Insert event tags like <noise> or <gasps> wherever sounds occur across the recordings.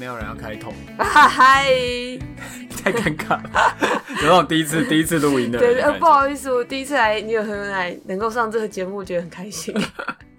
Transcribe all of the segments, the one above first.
没有人要开头。嗨，<laughs> 太尴尬了，有那种第一次 <laughs> 第一次录音的。对，呃，不好意思，我第一次来，你有很来能够上这个节目，我觉得很开心。<laughs>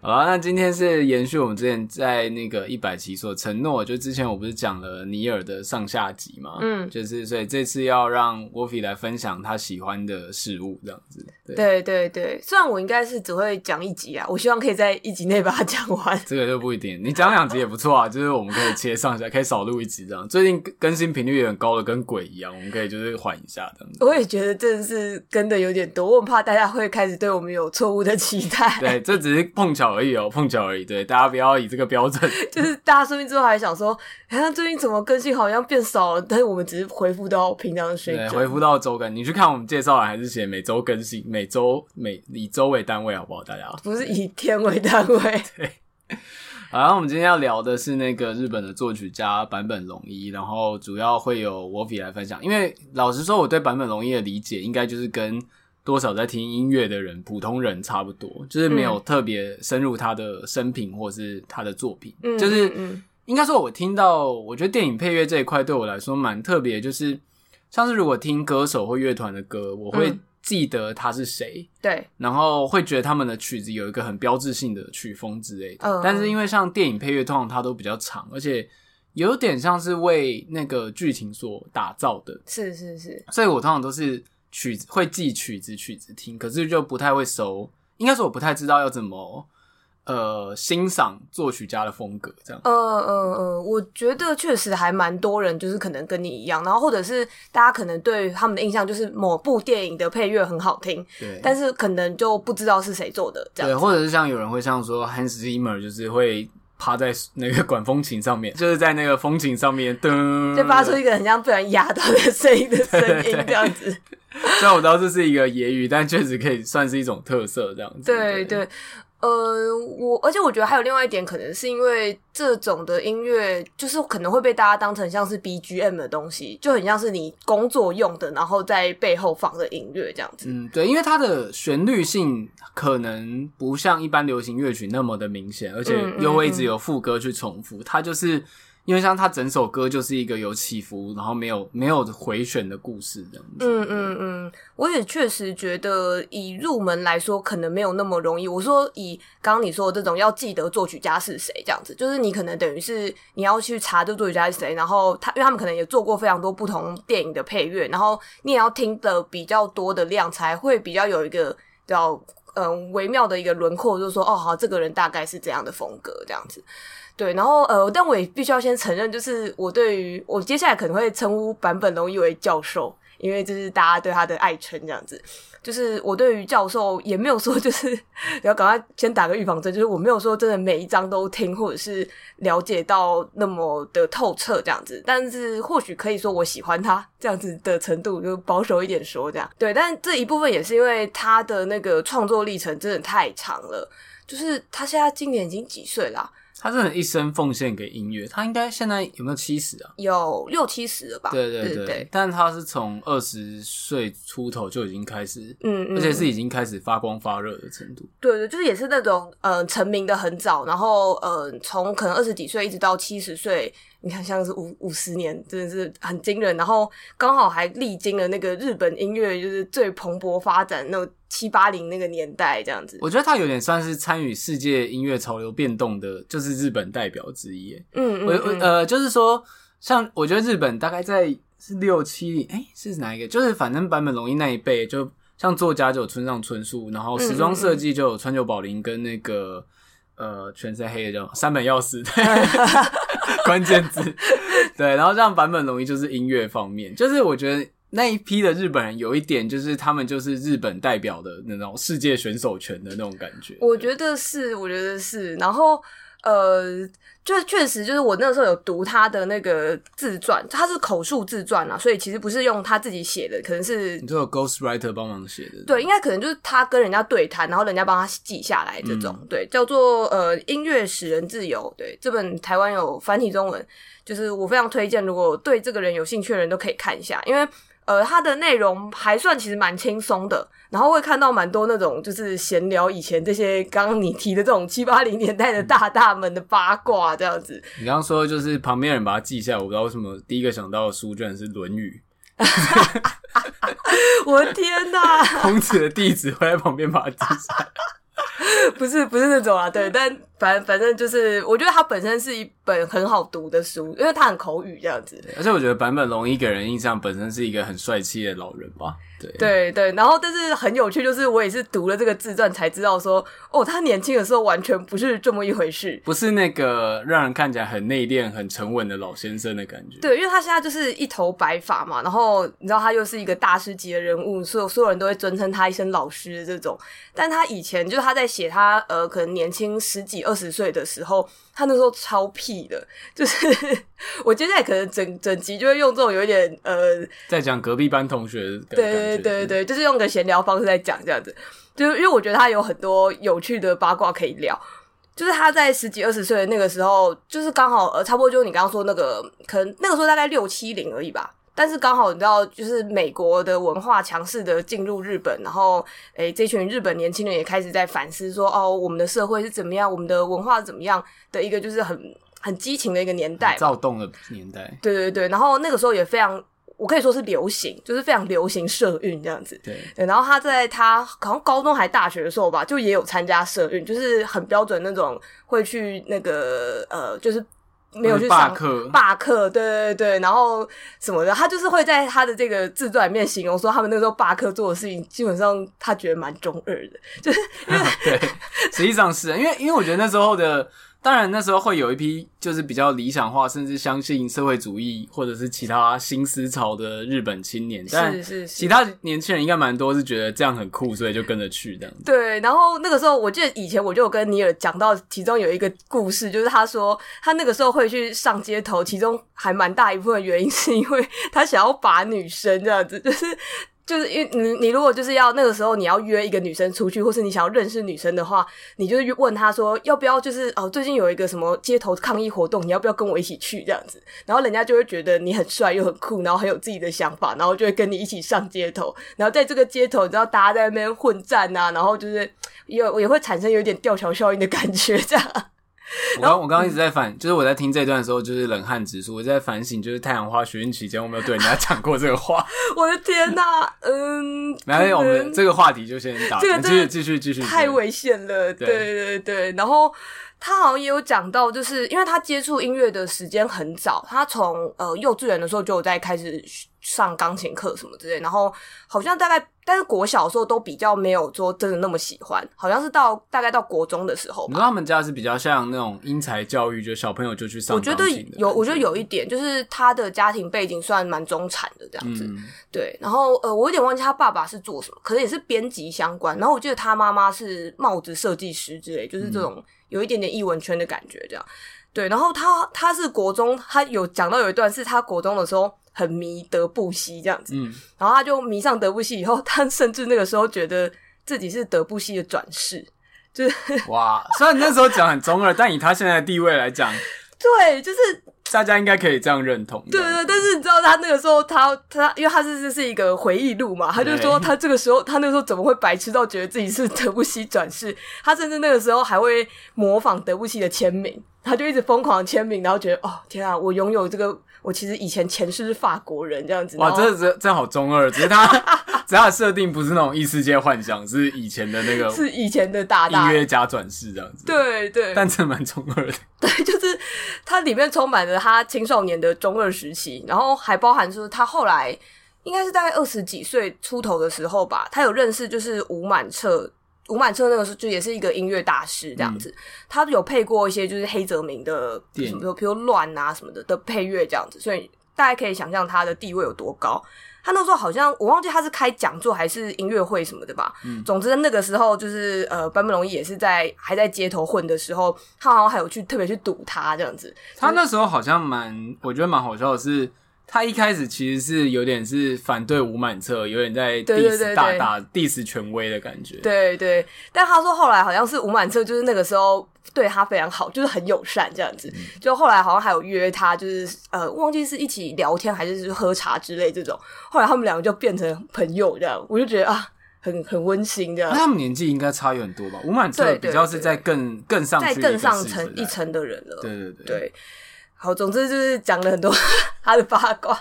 好了，那今天是延续我们之前在那个一百期所承诺，就之前我不是讲了尼尔的上下集嘛，嗯，就是所以这次要让 Wolfie 来分享他喜欢的事物，这样子。对对对对，虽然我应该是只会讲一集啊，我希望可以在一集内把它讲完。这个就不一定，你讲两集也不错啊，就是我们可以切上下，可以少录一集这样。最近更新频率有点高的，跟鬼一样，我们可以就是缓一下这样子。我也觉得真的是跟的有点多，我很怕大家会开始对我们有错误的期待。对，这只是碰巧而已哦，<laughs> 碰巧而已。对，大家不要以这个标准。<laughs> 就是大家生病之后还想说，好像最近怎么更新好像变少了，但是我们只是回复到平常的水准，恢复到周更。你去看我们介绍栏还是写每周更新，每周每。以周为单位，好不好？大家不是以天为单位。<laughs> 对，好，然后我们今天要聊的是那个日本的作曲家坂本龙一，然后主要会有 Wolfie 来分享。因为老实说，我对坂本龙一的理解，应该就是跟多少在听音乐的人、普通人差不多，就是没有特别深入他的生平或是他的作品。嗯，就是应该说，我听到，我觉得电影配乐这一块对我来说蛮特别，就是像是如果听歌手或乐团的歌，我会、嗯。记得他是谁，对，然后会觉得他们的曲子有一个很标志性的曲风之类的。嗯，但是因为像电影配乐，通常它都比较长，而且有点像是为那个剧情所打造的。是是是，所以我通常都是曲子会记曲子曲子听，可是就不太会熟。应该说我不太知道要怎么。呃，欣赏作曲家的风格这样。呃呃呃，我觉得确实还蛮多人，就是可能跟你一样，然后或者是大家可能对他们的印象就是某部电影的配乐很好听，对，但是可能就不知道是谁做的这样。对，或者是像有人会像说 Hans Zimmer，就是会趴在那个管风琴上面，<laughs> 就是在那个风琴上面噔，就发出一个很像不然压到的声音的声音这样子。<laughs> 虽然我知道这是一个揶揄，但确实可以算是一种特色这样子。对对。对呃，我而且我觉得还有另外一点，可能是因为这种的音乐，就是可能会被大家当成像是 BGM 的东西，就很像是你工作用的，然后在背后放的音乐这样子。嗯，对，因为它的旋律性可能不像一般流行乐曲那么的明显，而且又会一直有副歌去重复，嗯嗯嗯，它就是。因为像他整首歌就是一个有起伏，然后没有没有回旋的故事这样子。嗯嗯嗯，我也确实觉得以入门来说，可能没有那么容易。我说以刚刚你说的这种要记得作曲家是谁这样子，就是你可能等于是你要去查这作曲家是谁，然后他因为他们可能也做过非常多不同电影的配乐，然后你也要听的比较多的量，才会比较有一个比较嗯微妙的一个轮廓，就是说哦好，这个人大概是这样的风格这样子。对，然后呃，但我也必须要先承认，就是我对于我接下来可能会称呼坂本龙一为教授，因为这是大家对他的爱称这样子。就是我对于教授也没有说，就是 <laughs> 要赶快先打个预防针，就是我没有说真的每一章都听或者是了解到那么的透彻这样子。但是或许可以说我喜欢他这样子的程度，就保守一点说这样。对，但这一部分也是因为他的那个创作历程真的太长了，就是他现在今年已经几岁啦？他真的一生奉献给音乐，他应该现在有没有七十啊？有六七十了吧？对对对，但他是从二十岁出头就已经开始，嗯，嗯，而且是已经开始发光发热的程度。对对，就是也是那种呃成名的很早，然后呃从可能二十几岁一直到七十岁。你看，像是五五十年，真的是很惊人。然后刚好还历经了那个日本音乐就是最蓬勃发展那七八零那个年代，这样子。我觉得他有点算是参与世界音乐潮流变动的，就是日本代表之一。嗯嗯，我我呃，就是说，像我觉得日本大概在是六七零，哎，是哪一个？就是反正坂本龙一那一辈，就像作家就有村上春树，然后时装设计就有川久保玲跟那个。呃，全身黑的叫三本钥匙，对，<laughs> 关键字，对，然后像坂本龙一就是音乐方面，就是我觉得那一批的日本人有一点，就是他们就是日本代表的那种世界选手权的那种感觉。我觉得是，我觉得是，然后。呃，就确实就是我那个时候有读他的那个自传，他是口述自传啊，所以其实不是用他自己写的，可能是你都有 ghost writer 帮忙写的。对，应该可能就是他跟人家对谈，然后人家帮他记下来这种。嗯、对，叫做呃音乐使人自由。对，这本台湾有繁体中文，就是我非常推荐，如果对这个人有兴趣的人都可以看一下，因为。呃，它的内容还算其实蛮轻松的，然后会看到蛮多那种就是闲聊以前这些刚刚你提的这种七八零年代的大大们的八卦这样子。你刚刚说就是旁边人把它记下来，我不知道为什么第一个想到的书居然是《论语》。<laughs> 我的天哪！<laughs> 孔子的弟子会在旁边把它记下来。<laughs> 不是不是那种啊，对，但反反正就是，我觉得它本身是一本很好读的书，因为它很口语这样子。而且我觉得坂本龙一给人印象本身是一个很帅气的老人吧。对对对，然后但是很有趣，就是我也是读了这个自传才知道说，哦，他年轻的时候完全不是这么一回事，不是那个让人看起来很内敛、很沉稳的老先生的感觉。对，因为他现在就是一头白发嘛，然后你知道他又是一个大师级的人物，所有所有人都会尊称他一声老师的这种。但他以前就是他在写他呃可能年轻十几二十岁的时候，他那时候超屁的，就是 <laughs> 我接下来可能整整集就会用这种有一点呃，在讲隔壁班同学的对对对对，就是用个闲聊方式在讲这样子，就是因为我觉得他有很多有趣的八卦可以聊。就是他在十几二十岁的那个时候，就是刚好呃差不多就是你刚刚说那个，可能那个时候大概六七零而已吧。但是刚好你知道，就是美国的文化强势的进入日本，然后诶，这群日本年轻人也开始在反思说，哦，我们的社会是怎么样，我们的文化是怎么样的一个，就是很 <laughs> 很激情的一个年代，躁动的年代。对对对，然后那个时候也非常，我可以说是流行，就是非常流行社运这样子。对对，然后他在他好像高中还大学的时候吧，就也有参加社运，就是很标准那种会去那个呃，就是。没有去上课，罢课，对对对，然后什么的，他就是会在他的这个自传里面形容说，他们那时候罢课做的事情，基本上他觉得蛮中二的，就是因为 <laughs> 对，实际上是因为因为我觉得那时候的。当然，那时候会有一批就是比较理想化，甚至相信社会主义或者是其他新思潮的日本青年。但是其他年轻人应该蛮多是觉得这样很酷，所以就跟着去这样子。对，然后那个时候，我记得以前我就有跟尼尔讲到，其中有一个故事，就是他说他那个时候会去上街头，其中还蛮大一部分原因是因为他想要把女生这样子，就是。就是因为你，你如果就是要那个时候你要约一个女生出去，或是你想要认识女生的话，你就是问她说要不要，就是哦，最近有一个什么街头抗议活动，你要不要跟我一起去这样子？然后人家就会觉得你很帅又很酷，然后很有自己的想法，然后就会跟你一起上街头。然后在这个街头，你知道大家在那边混战啊，然后就是也也会产生有点吊桥效应的感觉这样。<laughs> 我刚我刚刚一直在反，就是我在听这段的时候，就是冷汗直竖。我在反省，就是太阳花学运期间，我没有对人家讲过这个话。<laughs> 我的天哪、啊，嗯，没关系，我们这个话题就先打，这个继续继续继续，太危险了。对对对，对，然后。他好像也有讲到，就是因为他接触音乐的时间很早，他从呃幼稚园的时候就有在开始上钢琴课什么之类，然后好像大概，但是国小的时候都比较没有说真的那么喜欢，好像是到大概到国中的时候吧。你说他们家是比较像那种英才教育，就小朋友就去上钢琴的。我觉得有，我觉得有一点就是他的家庭背景算蛮中产的这样子，嗯、对。然后呃，我有点忘记他爸爸是做什么，可能也是编辑相关。然后我记得他妈妈是帽子设计师之类，就是这种。嗯有一点点译文圈的感觉，这样对。然后他他是国中，他有讲到有一段是他国中的时候很迷德布西这样子，嗯，然后他就迷上德布西以后，他甚至那个时候觉得自己是德布西的转世，就是哇。虽然那时候讲很中二，但以他现在的地位来讲，<laughs> 对，就是。大家应该可以这样认同。对对，但是你知道他那个时候他，他他，因为他是这是一个回忆录嘛，他就说他这个时候，他那个时候怎么会白痴到觉得自己是德布西转世？他甚至那个时候还会模仿德布西的签名，他就一直疯狂签名，然后觉得哦天啊，我拥有这个。我其实以前前世是法国人这样子。哇，这这这好中二！只是他，只是他的设定不是那种异世界幻想，是以前的那个，是以前的大大音乐家转世这样子。对对，但真蛮中二的。<laughs> 对，就是它里面充满了他青少年的中二时期，然后还包含说他后来应该是大概二十几岁出头的时候吧，他有认识就是吴满彻。吴满彻那个时候就也是一个音乐大师这样子，嗯、他有配过一些就是黑泽明的，什么比如《乱》啊什么的的配乐这样子，所以大家可以想象他的地位有多高。他那时候好像我忘记他是开讲座还是音乐会什么的吧。嗯，总之那个时候就是呃，坂本龙一也是在还在街头混的时候，他好像还有去特别去堵他这样子。他那时候好像蛮，我觉得蛮好笑的是。他一开始其实是有点是反对吴满彻，有点在 diss 大大 diss 权威的感觉。对对，但他说后来好像是吴满彻，就是那个时候对他非常好，就是很友善这样子。嗯、就后来好像还有约他，就是呃，忘记是一起聊天还是喝茶之类这种。后来他们两个就变成朋友这样，我就觉得啊，很很温馨这样。那他们年纪应该差有很多吧？吴满彻比较是在更更上去再更上层一层的人了。对对对。对好，总之就是讲了很多 <laughs> 他的八卦，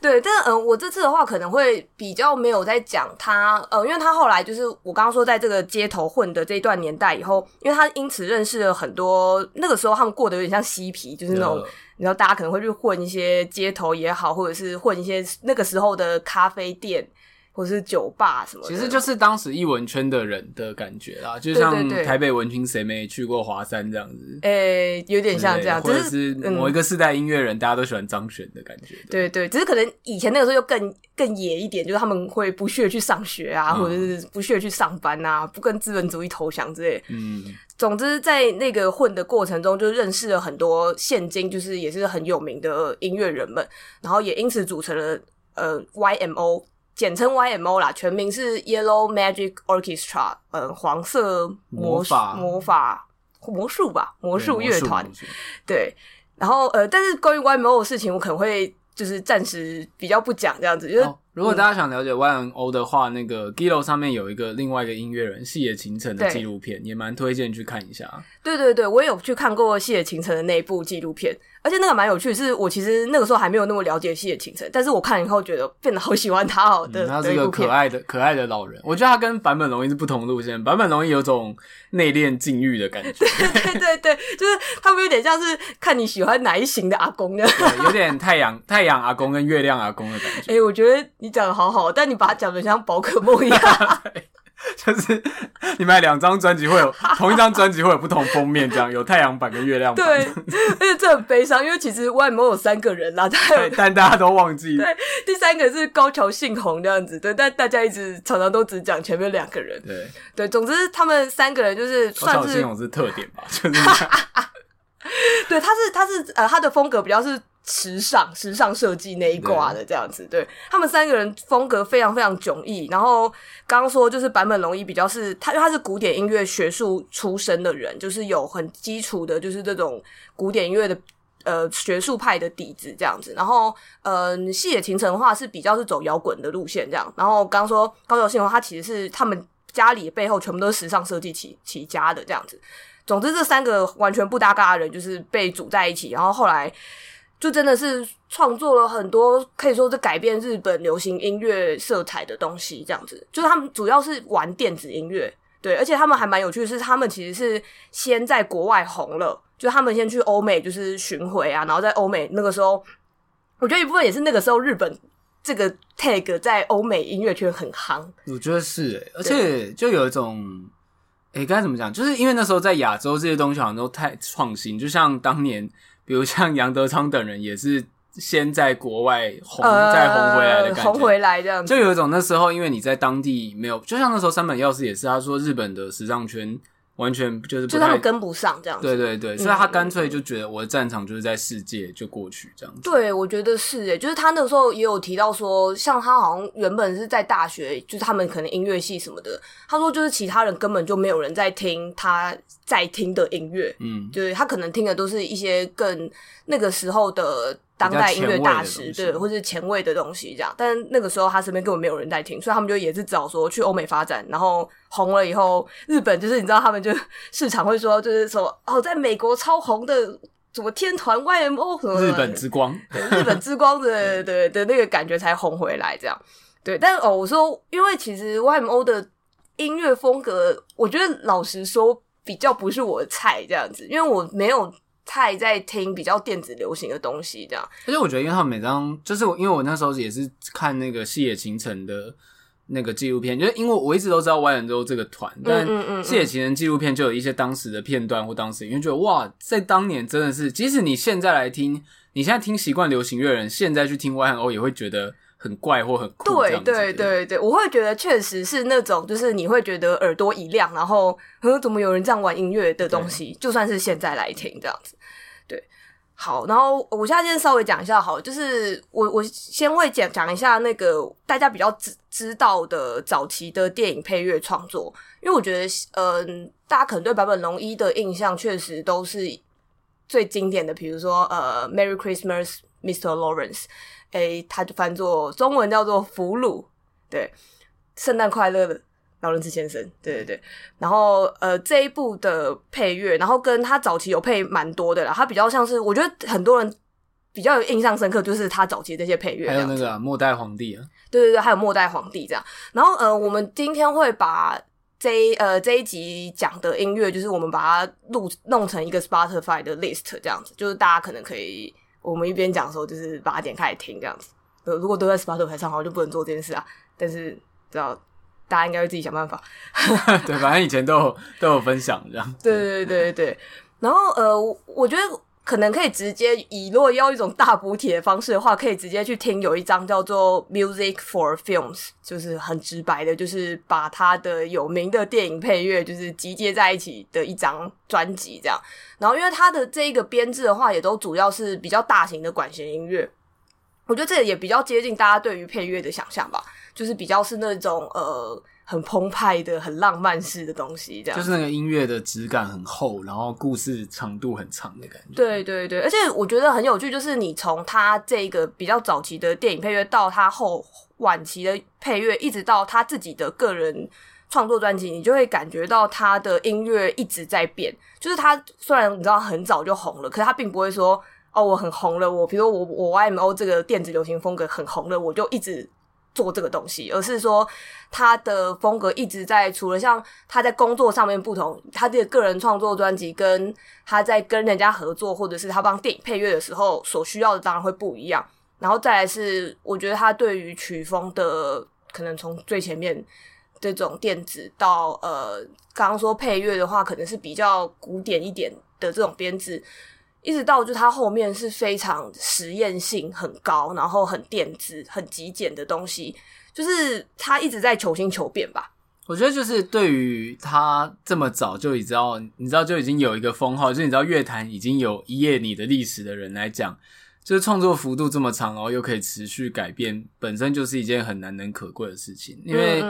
对，但嗯、呃，我这次的话可能会比较没有在讲他，呃，因为他后来就是我刚刚说在这个街头混的这一段年代以后，因为他因此认识了很多，那个时候他们过得有点像嬉皮，就是那种你知道大家可能会去混一些街头也好，或者是混一些那个时候的咖啡店。或是酒吧什么的，其实就是当时艺文圈的人的感觉啦，就像台北文青谁没去过华山这样子，诶、欸，有点像这样，或者是某一个世代音乐人，大家都喜欢张悬的感觉。对，对对，只是可能以前那个时候又更更野一点，就是他们会不屑去上学啊，嗯、或者是不屑去上班啊，不跟资本主义投降之类。嗯，总之在那个混的过程中，就认识了很多现今就是也是很有名的音乐人们，然后也因此组成了呃 YMO。简称 YMO 啦，全名是 Yellow Magic Orchestra，呃，黄色魔法魔法魔术吧，魔术乐团。对，然后呃，但是关于 YMO 的事情，我可能会就是暂时比较不讲这样子，就是。哦如果大家想了解 YMO 的话，嗯、那个 Giloo 上面有一个另外一个音乐人细野晴臣的纪录片，也蛮推荐去看一下。对对对，我也有去看过细野晴臣的那一部纪录片，而且那个蛮有趣的是，是我其实那个时候还没有那么了解细野晴臣，但是我看以后觉得变得好喜欢他哦。的、嗯，他是一个可爱的可爱的老人，我觉得他跟坂本龙一是不同路线，坂本龙一有种内敛禁欲的感觉。<laughs> 对对对对，就是他们有点像是看你喜欢哪一型的阿公的，<laughs> 有点太阳太阳阿公跟月亮阿公的感觉。哎、欸，我觉得。你讲的好好，但你把它讲的像宝可梦一样，<laughs> 就是你买两张专辑会有同一张专辑会有不同封面，这样有太阳版跟月亮版。对，而且这很悲伤，因为其实 YMO 有三个人啦，对，但大家都忘记。对，第三个是高桥幸宏这样子，对，但大家一直常常都只讲前面两个人。对，对，总之他们三个人就是算是高桥幸宏是特点吧，就是。<laughs> <laughs> 对，他是他是呃，他的风格比较是。时尚、时尚设计那一挂的这样子，对，他们三个人风格非常非常迥异。然后刚刚说就是坂本龙一比较是他，因为他是古典音乐学术出身的人，就是有很基础的，就是这种古典音乐的呃学术派的底子这样子。然后呃，细野晴臣的话是比较是走摇滚的路线这样。然后刚刚说高桥幸宏，他其实是他们家里背后全部都是时尚设计起起家的这样子。总之，这三个完全不搭嘎的人就是被组在一起，然后后来。就真的是创作了很多，可以说是改变日本流行音乐色彩的东西，这样子。就是他们主要是玩电子音乐，对，而且他们还蛮有趣的是，他们其实是先在国外红了，就他们先去欧美就是巡回啊，然后在欧美那个时候，我觉得一部分也是那个时候日本这个 tag 在欧美音乐圈很夯。我觉得是、欸，而且就有一种，哎，该怎么讲？就是因为那时候在亚洲这些东西好像都太创新，就像当年。比如像杨德昌等人也是先在国外红，呃、再红回来的感觉，红回来这样子，就有一种那时候，因为你在当地没有，就像那时候三本钥匙也是，他说日本的时尚圈。完全就是就他们跟不上这样子，对对对，所以他干脆就觉得我的战场就是在世界，就过去这样子。对，我觉得是诶，就是他那个时候也有提到说，像他好像原本是在大学，就是他们可能音乐系什么的，他说就是其他人根本就没有人在听他在听的音乐，嗯，就是他可能听的都是一些更那个时候的。当代音乐大师，对，或是前卫的东西这样，但那个时候他身边根本没有人在听，所以他们就也是找说去欧美发展，然后红了以后，日本就是你知道他们就 <laughs> 市场会说，就是说哦，在美国超红的什么天团 YMO 什么日本之光，<laughs> 日本之光的 <laughs> 对。的那个感觉才红回来这样，对，但哦，我说因为其实 YMO 的音乐风格，我觉得老实说比较不是我的菜这样子，因为我没有。太在听比较电子流行的东西，这样。而且我觉得，因为他们每张就是我，因为我那时候也是看那个细野晴臣的那个纪录片，就是因为我一直都知道 YMO 这个团，但细野晴臣纪录片就有一些当时的片段或当时，因为觉得哇，在当年真的是，即使你现在来听，你现在听习惯流行乐人，现在去听 Y N O 也会觉得。很怪或很酷，对对对对，我会觉得确实是那种，就是你会觉得耳朵一亮，然后，呃，怎么有人这样玩音乐的东西？就算是现在来听这样子，对。好，然后我现在先稍微讲一下，好，就是我我先会讲讲一下那个大家比较知知道的早期的电影配乐创作，因为我觉得，嗯、呃，大家可能对坂本龙一的印象确实都是最经典的，比如说呃，Merry Christmas, Mr. Lawrence，诶，它就翻作中文叫做俘虏，对，圣诞快乐的。劳伦斯先生，对对对，然后呃这一部的配乐，然后跟他早期有配蛮多的啦，他比较像是我觉得很多人比较有印象深刻，就是他早期的这些配乐，还有那个、啊、末代皇帝啊，对对对，还有末代皇帝这样。然后呃，我们今天会把这一呃这一集讲的音乐，就是我们把它录弄成一个 Spotify 的 list 这样子，就是大家可能可以我们一边讲的时候，就是八点开始听这样子。呃，如果都在 Spotify 上，好像就不能做这件事啊。但是知道。大家应该会自己想办法。<laughs> 对，反正以前都有都有分享这样。对对对对对。然后呃，我觉得可能可以直接以，如果要一种大补帖的方式的话，可以直接去听有一张叫做《Music for Films》，就是很直白的，就是把他的有名的电影配乐就是集结在一起的一张专辑这样。然后因为他的这一个编制的话，也都主要是比较大型的管弦音乐，我觉得这也比较接近大家对于配乐的想象吧。就是比较是那种呃很澎湃的、很浪漫式的东西，这样。就是那个音乐的质感很厚，然后故事长度很长的感觉。对对对，而且我觉得很有趣，就是你从他这个比较早期的电影配乐，到他后晚期的配乐，一直到他自己的个人创作专辑，你就会感觉到他的音乐一直在变。就是他虽然你知道很早就红了，可是他并不会说哦我很红了，我比如说我我 YMO 这个电子流行风格很红了，我就一直。做这个东西，而是说他的风格一直在，除了像他在工作上面不同，他的个人创作专辑跟他在跟人家合作，或者是他帮电影配乐的时候所需要的，当然会不一样。然后再来是，我觉得他对于曲风的可能从最前面这种电子到呃，刚刚说配乐的话，可能是比较古典一点的这种编制。一直到就他后面是非常实验性很高，然后很电子、很极简的东西，就是他一直在求新求变吧。我觉得就是对于他这么早就已知道，你知道就已经有一个封号，就是你知道乐坛已经有一页你的历史的人来讲。就是创作幅度这么长，然后又可以持续改变，本身就是一件很难能可贵的事情。因为，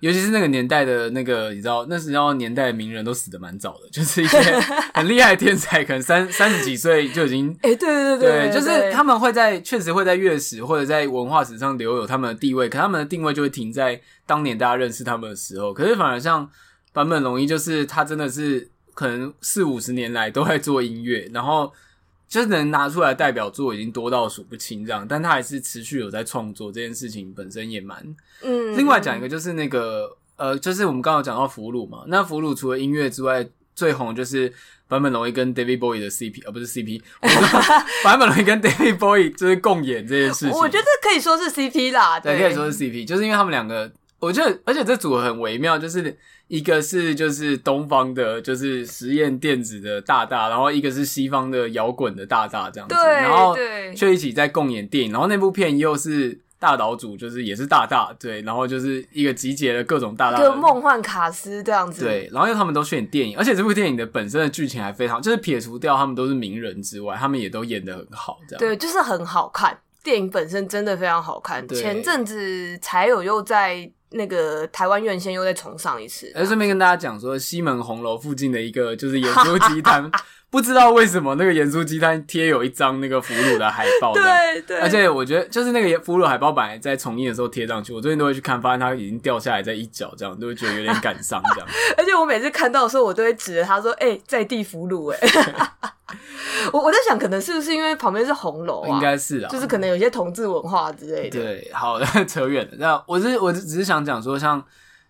尤其是那个年代的那个，你知道，那时候年代的名人都死的蛮早的，就是一些 <laughs> 很厉害的天才，可能三三十几岁就已经，<laughs> 哎、对对对，对，就是他们会在确实会在乐史或者在文化史上留有他们的地位，可他们的定位就会停在当年大家认识他们的时候。可是反而像坂本龙一，就是他真的是可能四五十年来都在做音乐，然后。就是能拿出来代表作已经多到数不清这样，但他还是持续有在创作这件事情本身也蛮嗯。另外讲一个就是那个呃，就是我们刚刚有讲到俘虏嘛，那俘虏除了音乐之外，最红就是坂本龙一跟 David Bowie 的 CP 啊，不是 CP，<laughs> 坂本龙一跟 David Bowie 就是共演这件事情。我觉得可以说是 CP 啦，对，对可以说是 CP，就是因为他们两个，我觉得而且这组合很微妙，就是。一个是就是东方的，就是实验电子的大大，然后一个是西方的摇滚的大大这样子，对，然后却一起在共演电影，然后那部片又是大岛主，就是也是大大，对，然后就是一个集结了各种大大的，一个梦幻卡斯这样子，对，然后因为他们都选电影，而且这部电影的本身的剧情还非常，就是撇除掉他们都是名人之外，他们也都演的很好，这样，对，就是很好看，电影本身真的非常好看，前阵子才有又在。那个台湾院线又再重上一次，哎，顺便跟大家讲说，西门红楼附近的一个就是盐酥鸡摊，不知道为什么那个盐酥鸡摊贴有一张那个俘虏的海报，<laughs> 对对，而且我觉得就是那个俘虏海报本来在重映的时候贴上去，我最近都会去看，发现它已经掉下来在一角，这样都会觉得有点感伤，这样。<laughs> 而且我每次看到的时候，我都会指着他说：“哎、欸，在地俘虏。”哎。<laughs> 我我在想，可能是不是因为旁边是红楼啊？应该是啊，就是可能有些同志文化之类的。对，好的，扯远了。那我是我只是想讲说，像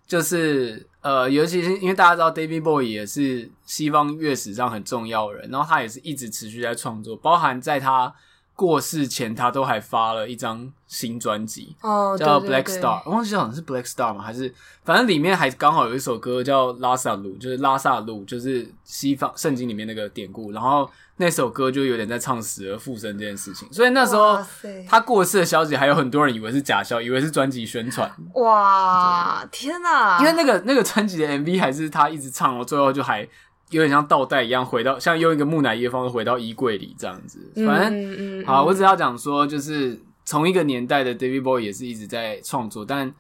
就是呃，尤其是因为大家知道，David Bowie 也是西方乐史上很重要的人，然后他也是一直持续在创作，包含在他过世前，他都还发了一张新专辑，哦，叫 Black Star。我忘记好像是 Black Star 嘛？还是反正里面还刚好有一首歌叫拉萨路，就是拉萨路，就是西方圣经里面那个典故，然后。那首歌就有点在唱死而复生这件事情，所以那时候他过世的消息，还有很多人以为是假消，以为是专辑宣传。哇，天哪！因为那个那个专辑的 MV 还是他一直唱，然后最后就还有点像倒带一样回到，像用一个木乃伊的方式回到衣柜里这样子。反正、嗯嗯嗯、好，我只要讲说，就是从一个年代的 David Bowie 也是一直在创作，但。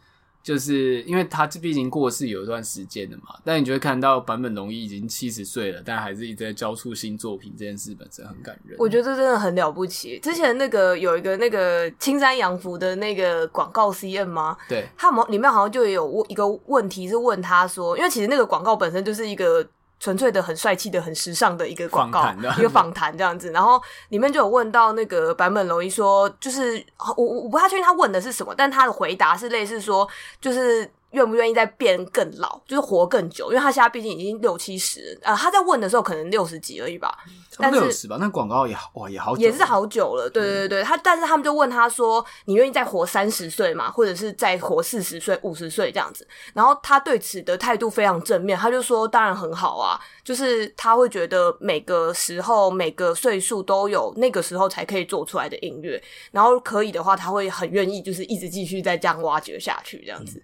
就是因为他这毕竟过世有一段时间了嘛，但你就会看到坂本龙一已经七十岁了，但还是一直在交出新作品，这件事本身很感人。我觉得这真的很了不起。之前那个有一个那个青山洋服的那个广告 CM 吗？对，他们里面好像就有问一个问题，是问他说，因为其实那个广告本身就是一个。纯粹的很帅气的很时尚的一个广告，一个访谈这样子，然后里面就有问到那个坂本龙一说，就是我我我不太确定他问的是什么，但他的回答是类似说，就是。愿不愿意再变更老，就是活更久？因为他现在毕竟已经六七十，呃，他在问的时候可能六十几而已吧，但是六十吧。那广告也好哇，也好久，也是好久了。对对对，他但是他们就问他说：“你愿意再活三十岁吗？或者是再活四十岁、五十岁这样子？”然后他对此的态度非常正面，他就说：“当然很好啊，就是他会觉得每个时候、每个岁数都有那个时候才可以做出来的音乐，然后可以的话，他会很愿意就是一直继续再这样挖掘下去这样子。嗯”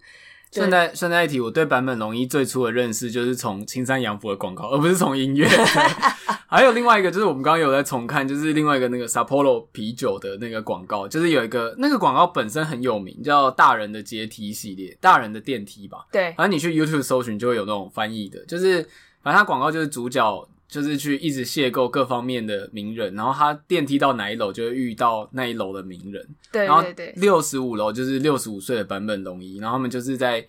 顺带顺带一提，我对坂本龙一最初的认识就是从青山洋服的广告，而不是从音乐。<laughs> 还有另外一个，就是我们刚刚有在重看，就是另外一个那个 Sapporo 啤酒的那个广告，就是有一个那个广告本身很有名，叫“大人的阶梯”系列，“大人的电梯”吧。对，反正你去 YouTube 搜寻就会有那种翻译的，就是反正它广告就是主角。就是去一直邂逅各方面的名人，然后他电梯到哪一楼就会遇到那一楼的名人。对，然后六十五楼就是六十五岁的版本龙一，然后他们就是在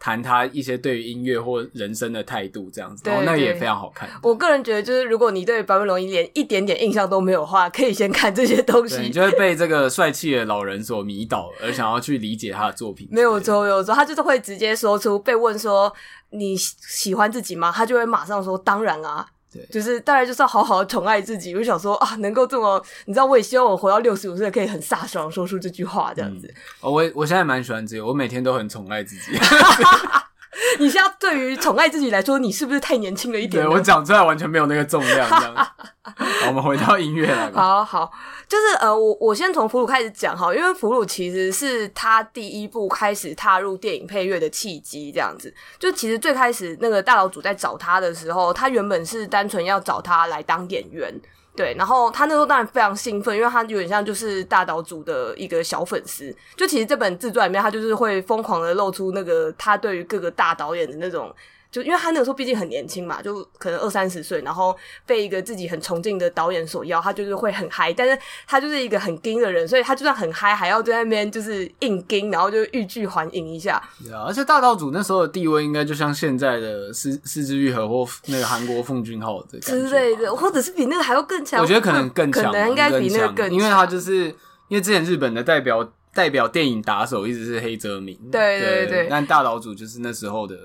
谈他一些对于音乐或人生的态度这样子，然后那个也非常好看。我个人觉得，就是如果你对版本龙一连一点点印象都没有的话，可以先看这些东西，你就会被这个帅气的老人所迷倒，而想要去理解他的作品。没有错，没有错，他就是会直接说出被问说你喜欢自己吗？他就会马上说当然啊。对，就是当然就是要好好的宠爱自己。我就想说啊，能够这么，你知道，我也希望我活到六十五岁，可以很飒爽说出这句话，这样子。嗯、哦，我我现在蛮喜欢这个，我每天都很宠爱自己。<laughs> <laughs> <laughs> <laughs> 你现在对于宠爱自己来说，你是不是太年轻了一点？对，我讲出来完全没有那个重量，这样。<laughs> 好，我们回到音乐来吧。好好，就是呃，我我先从俘虏开始讲哈，因为俘虏其实是他第一部开始踏入电影配乐的契机，这样子。就其实最开始那个大老主在找他的时候，他原本是单纯要找他来当演员。对，然后他那时候当然非常兴奋，因为他有点像就是大岛主的一个小粉丝。就其实这本自传里面，他就是会疯狂的露出那个他对于各个大导演的那种。就因为他那个时候毕竟很年轻嘛，就可能二三十岁，然后被一个自己很崇敬的导演所邀，他就是会很嗨。但是他就是一个很硬的人，所以他就算很嗨，还要在那边就是硬硬，然后就欲拒还迎一下。对啊，而且大岛主那时候的地位，应该就像现在的是是枝玉和或那个韩国奉俊昊的之类的，或者是比那个还要更强。我觉得可能更强，可能应该比那个更强，因为他就是因为之前日本的代表代表电影打手一直是黑泽明，对对对，对，但大岛主就是那时候的。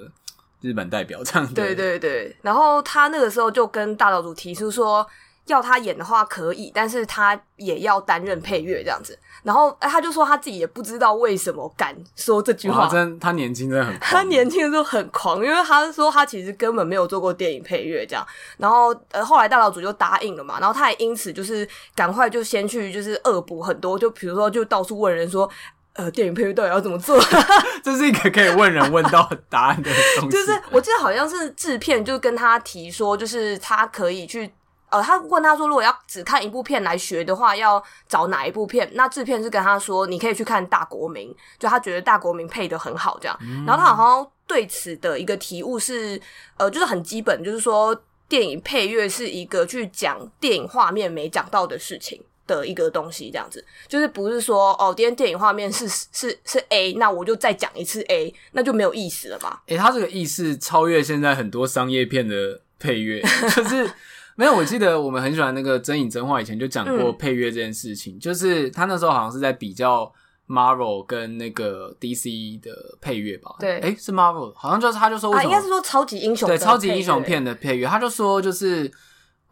日本代表这样对对对，然后他那个时候就跟大岛主提出说，要他演的话可以，但是他也要担任配乐这样子。然后他就说他自己也不知道为什么敢说这句话。真，他年轻真的很狂，<laughs> 他年轻的时候很狂，因为他说他其实根本没有做过电影配乐这样。然后呃，后来大岛主就答应了嘛，然后他也因此就是赶快就先去就是恶补很多，就比如说就到处问人说。呃，电影配乐到底要怎么做？<laughs> 这是一个可以问人问到答案的东西。就是我记得好像是制片就跟他提说，就是他可以去呃，他问他说，如果要只看一部片来学的话，要找哪一部片？那制片是跟他说，你可以去看《大国民》，就他觉得《大国民》配的很好，这样。嗯。然后他好像对此的一个体悟是，呃，就是很基本，就是说电影配乐是一个去讲电影画面没讲到的事情。的一个东西，这样子就是不是说哦，今天电影画面是是是 A，那我就再讲一次 A，那就没有意思了吧？诶、欸，他这个意思超越现在很多商业片的配乐，<laughs> 就是没有。我记得我们很喜欢那个真影真话，以前就讲过配乐这件事情，嗯、就是他那时候好像是在比较 Marvel 跟那个 DC 的配乐吧？对，诶、欸，是 Marvel，好像就是他就说为什么，啊，应该是说超级英雄对超级英雄片的配乐，他就说就是。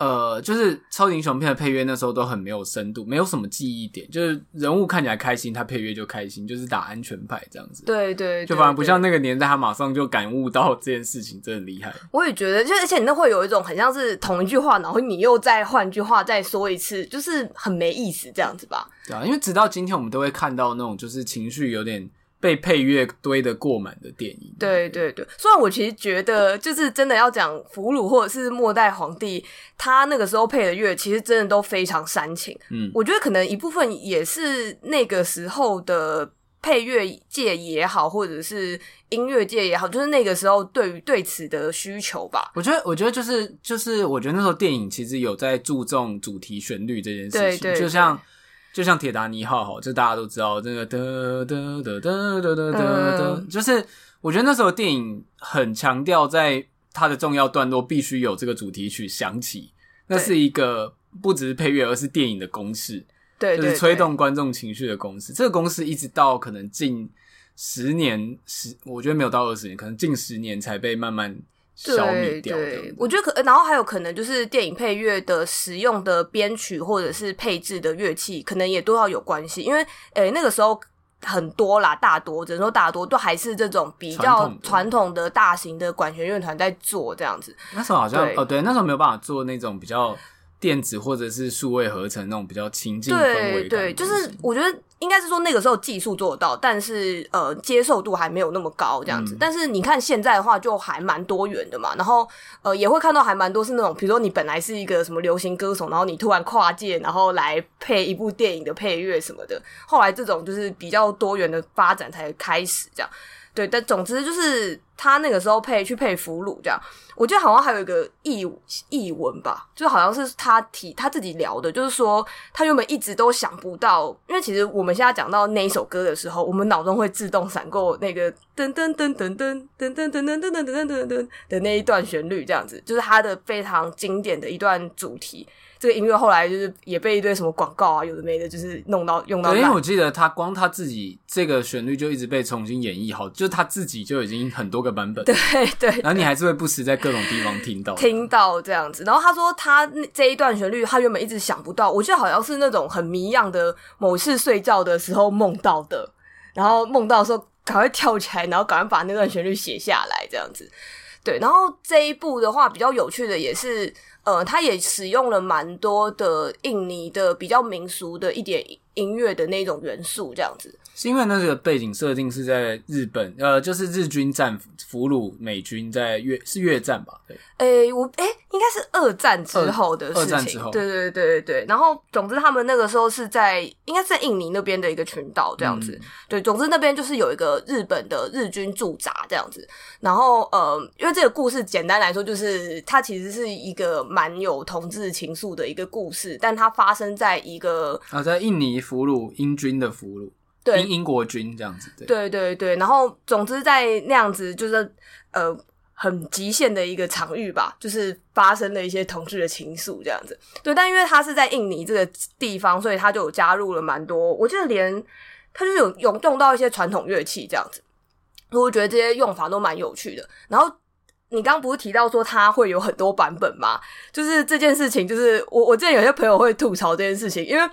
呃，就是超级英雄片的配乐那时候都很没有深度，没有什么记忆点，就是人物看起来开心，他配乐就开心，就是打安全牌这样子。对对，对，就反而不像那个年代，他马上就感悟到这件事情真的厉害。我也觉得，就而且你那会有一种很像是同一句话，然后你又再换句话再说一次，就是很没意思这样子吧？对啊，因为直到今天我们都会看到那种就是情绪有点被配乐堆得过满的电影。对对对，虽然我其实觉得，就是真的要讲俘虏或者是末代皇帝，他那个时候配的乐，其实真的都非常煽情。嗯，我觉得可能一部分也是那个时候的。配乐界也好，或者是音乐界也好，就是那个时候对于对此的需求吧。我觉得，我觉得就是就是，我觉得那时候电影其实有在注重主题旋律这件事情，就像就像铁达尼号，哈，这大家都知道，这个哒哒哒哒哒哒哒，就是我觉得那时候电影很强调，在它的重要段落必须有这个主题曲响起，那是一个不只是配乐，而是电影的公式。对，就是推动观众情绪的公式，这个公式一直到可能近十年十，我觉得没有到二十年，可能近十年才被慢慢消灭掉。对，对，我觉得可，然后还有可能就是电影配乐的使用的编曲或者是配置的乐器，可能也都要有关系，因为诶、欸、那个时候很多啦，大多只能说大多都还是这种比较传统的大型的管弦乐团在做这样子。那时候好像对哦，对，那时候没有办法做那种比较。电子或者是数位合成那种比较亲近氛围，对对，就是我觉得应该是说那个时候技术做得到，但是呃接受度还没有那么高这样子。嗯、但是你看现在的话，就还蛮多元的嘛。然后呃也会看到还蛮多是那种，比如说你本来是一个什么流行歌手，然后你突然跨界，然后来配一部电影的配乐什么的。后来这种就是比较多元的发展才开始这样。对，但总之就是他那个时候配去配俘虏这样，我觉得好像还有一个译译文吧，就好像是他提他自己聊的，就是说他原本一直都想不到，因为其实我们现在讲到那一首歌的时候，我们脑中会自动闪过那个噔噔噔噔噔噔噔噔噔噔噔噔噔噔的那一段旋律，这样子，就是他的非常经典的一段主题。这个音乐后来就是也被一堆什么广告啊，有的没的，就是弄到用到。对，因为我记得他光他自己这个旋律就一直被重新演绎好，就是他自己就已经很多个版本。<laughs> 对对。然后你还是会不时在各种地方听到。听到这样子，然后他说他这一段旋律他原本一直想不到，我记得好像是那种很迷样的某次睡觉的时候梦到的，然后梦到的时候赶快跳起来，然后赶快把那段旋律写下来这样子。对，然后这一部的话比较有趣的也是。呃，他也使用了蛮多的印尼的比较民俗的一点音乐的那种元素，这样子。是因为那个背景设定是在日本，呃，就是日军战俘虏美军在越是越战吧？对。诶、欸，我诶、欸，应该是二战之后的事情。二战之后。对对对对对。然后，总之他们那个时候是在，应该是在印尼那边的一个群岛这样子。嗯、对，总之那边就是有一个日本的日军驻扎这样子。然后，呃，因为这个故事简单来说，就是它其实是一个蛮有同志情愫的一个故事，但它发生在一个啊，在印尼俘虏英军的俘虏。对，英英国军这样子，对对对对，然后总之在那样子就是呃很极限的一个场域吧，就是发生了一些同志的情愫这样子。对，但因为他是在印尼这个地方，所以他就有加入了蛮多，我记得连他就有用用到一些传统乐器这样子，我觉得这些用法都蛮有趣的。然后你刚刚不是提到说他会有很多版本吗？就是这件事情，就是我我之前有些朋友会吐槽这件事情，因为。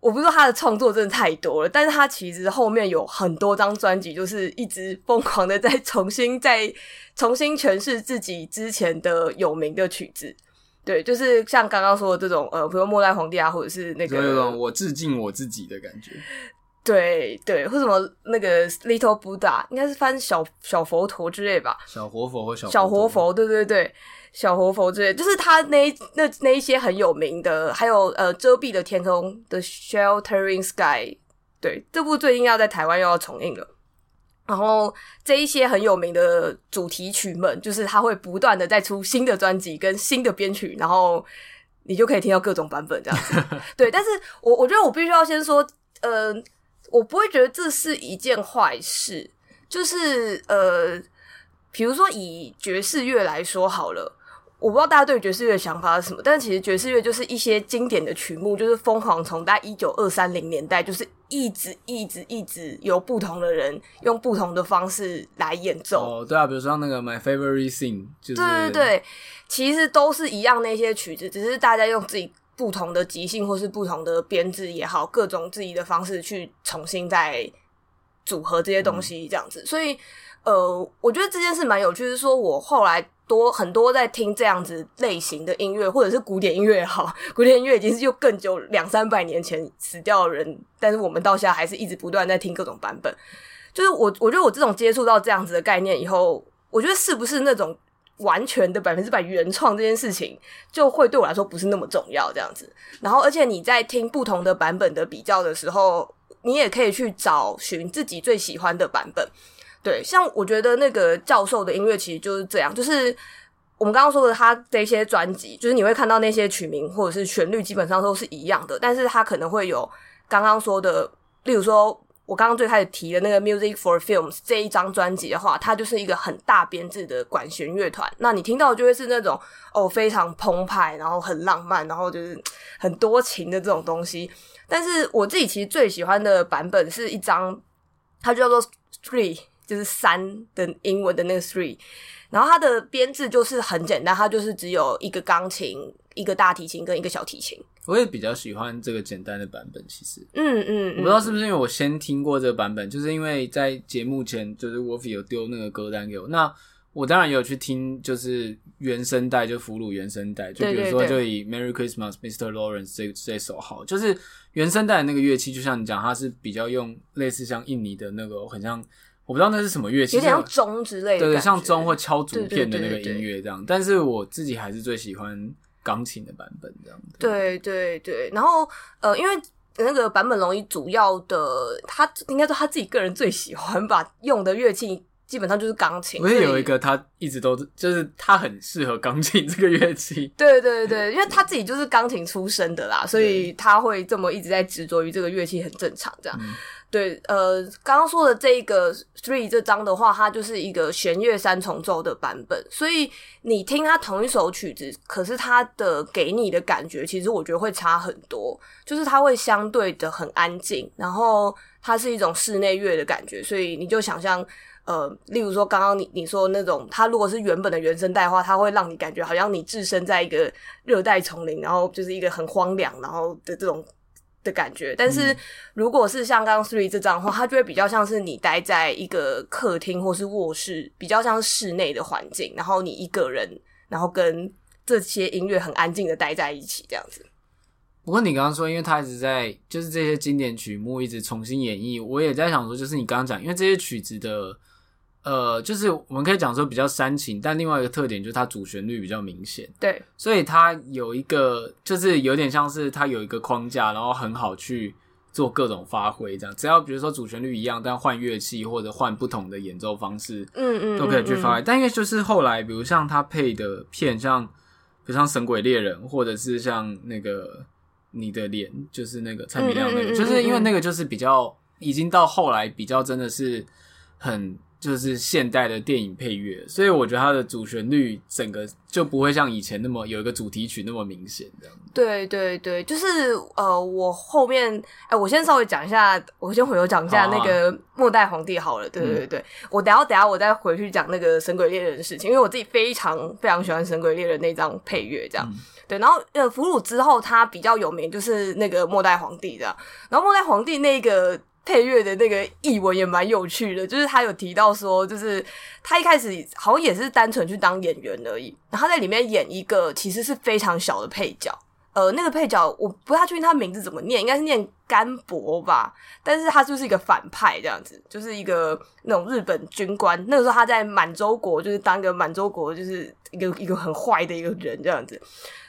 我不是说他的创作真的太多了，但是他其实后面有很多张专辑，就是一直疯狂的在重新在重新诠释自己之前的有名的曲子。对，就是像刚刚说的这种，呃，比如末代皇帝啊，或者是那个有种我致敬我自己的感觉。对对，或什么那个 Little Buddha，应该是翻小小佛陀之类吧？小活佛或小小活佛，对对对。小活佛之类，就是他那那那一些很有名的，还有呃遮蔽的天空的 Sheltering Sky，对，这部最近要在台湾又要重映了。然后这一些很有名的主题曲们，就是他会不断的再出新的专辑跟新的编曲，然后你就可以听到各种版本这样子。<laughs> 对，但是我我觉得我必须要先说，呃，我不会觉得这是一件坏事，就是呃，比如说以爵士乐来说好了。我不知道大家对爵士乐的想法是什么，但是其实爵士乐就是一些经典的曲目，就是疯狂从大概一九二三零年代，就是一直一直一直由不同的人用不同的方式来演奏。哦，对啊，比如说那个 My Favorite Thing，就是对对对，其实都是一样那些曲子，只是大家用自己不同的即兴或是不同的编制也好，各种自己的方式去重新再组合这些东西，这样子。嗯、所以，呃，我觉得这件事蛮有趣，是说我后来。多很多在听这样子类型的音乐，或者是古典音乐也好，古典音乐已经是又更久两三百年前死掉的人，但是我们到现在还是一直不断在听各种版本。就是我我觉得我这种接触到这样子的概念以后，我觉得是不是那种完全的百分之百原创这件事情，就会对我来说不是那么重要这样子。然后，而且你在听不同的版本的比较的时候，你也可以去找寻自己最喜欢的版本。对，像我觉得那个教授的音乐其实就是这样，就是我们刚刚说的他这些专辑，就是你会看到那些曲名或者是旋律基本上都是一样的，但是他可能会有刚刚说的，例如说我刚刚最开始提的那个 Music for Films 这一张专辑的话，它就是一个很大编制的管弦乐团，那你听到就会是那种哦非常澎湃，然后很浪漫，然后就是很多情的这种东西。但是我自己其实最喜欢的版本是一张，它就叫做 Three。就是三的英文的那个 three，然后它的编制就是很简单，它就是只有一个钢琴、一个大提琴跟一个小提琴。我也比较喜欢这个简单的版本，其实，嗯嗯，我不知道是不是因为我先听过这个版本，就是因为在节目前，就是 Wolfie 有丢那个歌单给我，那我当然也有去听，就是原声带，就俘虏原声带，就比如说就以 Merry Christmas Mr. Lawrence 这这首好，就是原声带的那个乐器，就像你讲，它是比较用类似像印尼的那个，很像。我不知道那是什么乐器，有点像钟之类的，对对，像钟或敲竹片的那个音乐这样。但是我自己还是最喜欢钢琴的版本这样。对对对，然后呃，因为那个版本龙一主要的，他应该说他自己个人最喜欢吧，用的乐器基本上就是钢琴。我也有一个，他一直都就是他很适合钢琴这个乐器。对对对，因为他自己就是钢琴出身的啦，所以他会这么一直在执着于这个乐器，很正常这样。嗯对，呃，刚刚说的这个 Three 这张的话，它就是一个弦乐三重奏的版本，所以你听它同一首曲子，可是它的给你的感觉，其实我觉得会差很多，就是它会相对的很安静，然后它是一种室内乐的感觉，所以你就想象，呃，例如说刚刚你你说那种，它如果是原本的原声带的话，它会让你感觉好像你置身在一个热带丛林，然后就是一个很荒凉，然后的这种。的感觉，但是如果是像刚刚 Three 这张的话，它就会比较像是你待在一个客厅或是卧室，比较像是室内的环境，然后你一个人，然后跟这些音乐很安静的待在一起这样子。不过你刚刚说，因为他一直在就是这些经典曲目一直重新演绎，我也在想说，就是你刚刚讲，因为这些曲子的。呃，就是我们可以讲说比较煽情，但另外一个特点就是它主旋律比较明显，对，所以它有一个就是有点像是它有一个框架，然后很好去做各种发挥，这样只要比如说主旋律一样，但换乐器或者换不同的演奏方式，嗯嗯，都可以去发挥。但因为就是后来，比如像他配的片，像比如像《神鬼猎人》，或者是像那个你的脸，就是那个蔡明亮那个，就是因为那个就是比较已经到后来比较真的是很。就是现代的电影配乐，所以我觉得它的主旋律整个就不会像以前那么有一个主题曲那么明显这样。对对对，就是呃，我后面哎、欸，我先稍微讲一下，我先回头讲一下那个末代皇帝好了。对对对，嗯、我等下等下我再回去讲那个神鬼猎人的事情，因为我自己非常非常喜欢神鬼猎人那张配乐这样。嗯、对，然后呃，俘虏之后他比较有名就是那个末代皇帝这样，然后末代皇帝那个。配乐的那个译文也蛮有趣的，就是他有提到说，就是他一开始好像也是单纯去当演员而已，然后在里面演一个其实是非常小的配角，呃，那个配角我不太确定他名字怎么念，应该是念甘博吧，但是他就是一个反派这样子，就是一个那种日本军官，那个时候他在满洲国就是当一个满洲国就是一个一个很坏的一个人这样子，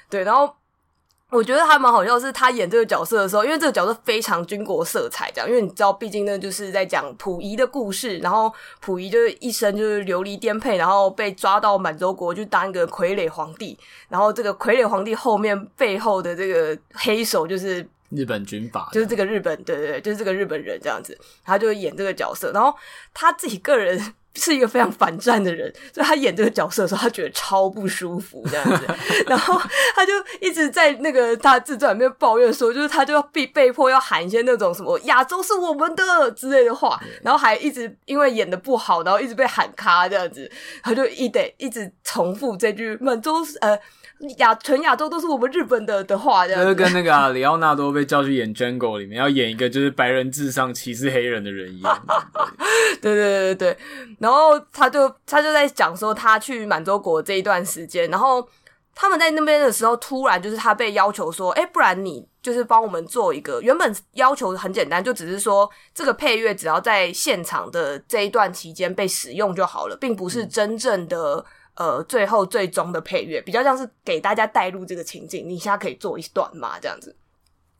对，然后。我觉得还蛮好笑，是他演这个角色的时候，因为这个角色非常军国色彩，这样，因为你知道，毕竟那，就是在讲溥仪的故事，然后溥仪就是一生就是流离颠沛，然后被抓到满洲国去当一个傀儡皇帝，然后这个傀儡皇帝后面背后的这个黑手就是日本军阀，就是这个日本，对对对，就是这个日本人这样子，他就演这个角色，然后他自己个人。是一个非常反战的人，所以他演这个角色的时候，他觉得超不舒服这样子，<laughs> 然后他就一直在那个他自传里面抱怨说，就是他就要被被迫要喊一些那种什么“亚洲是我们的”之类的话，然后还一直因为演的不好，然后一直被喊咖这样子，他就一得一直重复这句“满洲呃”。亚全亚洲都是我们日本的的话，这样就是跟 <laughs> 那个、啊、里奥纳多被叫去演《Django》里面要演一个就是白人至上歧视黑人的人一样。<laughs> 对对对对对，然后他就他就在讲说他去满洲国这一段时间，然后他们在那边的时候，突然就是他被要求说，哎、欸，不然你就是帮我们做一个。原本要求很简单，就只是说这个配乐只要在现场的这一段期间被使用就好了，并不是真正的、嗯、呃最后最终的配乐，比较像是给大家带入这个情境。你现在可以做一段嘛，这样子。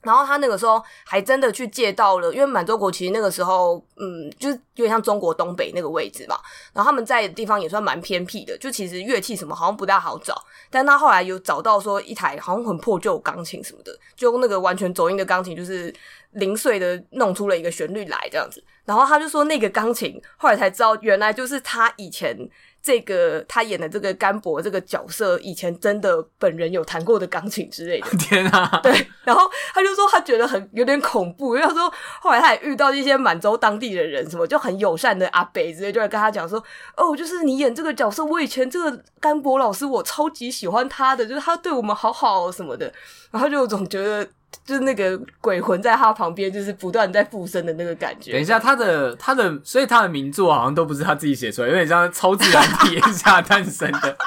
然后他那个时候还真的去借到了，因为满洲国其实那个时候，嗯，就是有点像中国东北那个位置嘛。然后他们在的地方也算蛮偏僻的，就其实乐器什么好像不大好找。但他后来有找到说一台好像很破旧钢琴什么的，就用那个完全走音的钢琴，就是零碎的弄出了一个旋律来这样子。然后他就说那个钢琴后来才知道，原来就是他以前。这个他演的这个甘博这个角色，以前真的本人有弹过的钢琴之类的。<laughs> 天啊！对，然后他就说他觉得很有点恐怖，因为他说后来他也遇到一些满洲当地的人，什么就很友善的阿北之类，就来跟他讲说：“哦，就是你演这个角色，我以前这个甘博老师我超级喜欢他的，就是他对我们好好什么的。”然后就总觉得。就是那个鬼魂在他旁边，就是不断在附身的那个感觉。等一下，他的他的，所以他的名作好像都不是他自己写出来，有点像超自然体验下诞生的。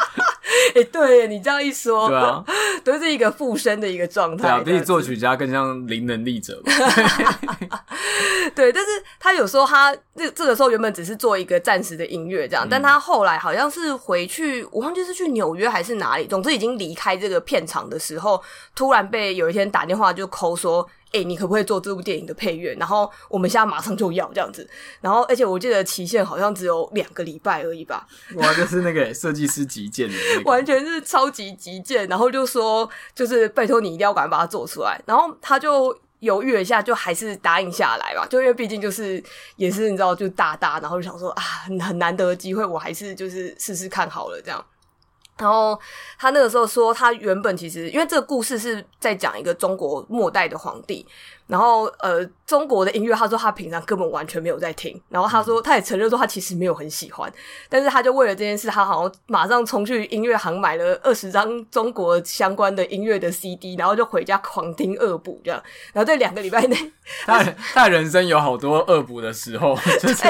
哎、欸，对你这样一说，对啊，<laughs> 都是一个附身的一个状态。对啊，比起作曲家更像灵能力者吧。<laughs> 对，但是他有时候他这这个时候原本只是做一个暂时的音乐这样，嗯、但他后来好像是回去，我忘记是去纽约还是哪里，总之已经离开这个片场的时候，突然被有一天打电话就 call 说。哎、欸，你可不可以做这部电影的配乐？然后我们现在马上就要这样子。然后，而且我记得期限好像只有两个礼拜而已吧。哇，就是那个设计师急件的、那个，<laughs> 完全是超级急件。然后就说，就是拜托你一定要赶快把它做出来。然后他就犹豫了一下，就还是答应下来吧。就因为毕竟就是也是你知道，就大大，然后就想说啊，很很难得的机会，我还是就是试试看好了这样。然后他那个时候说，他原本其实因为这个故事是在讲一个中国末代的皇帝。然后，呃，中国的音乐，他说他平常根本完全没有在听。然后他说，他也承认说他其实没有很喜欢，但是他就为了这件事，他好像马上冲去音乐行买了 <laughs> 二十张中国相关的音乐的 CD，然后就回家狂听恶补这样。然后在两个礼拜内，他他人生有好多恶补的时候，<laughs> 就是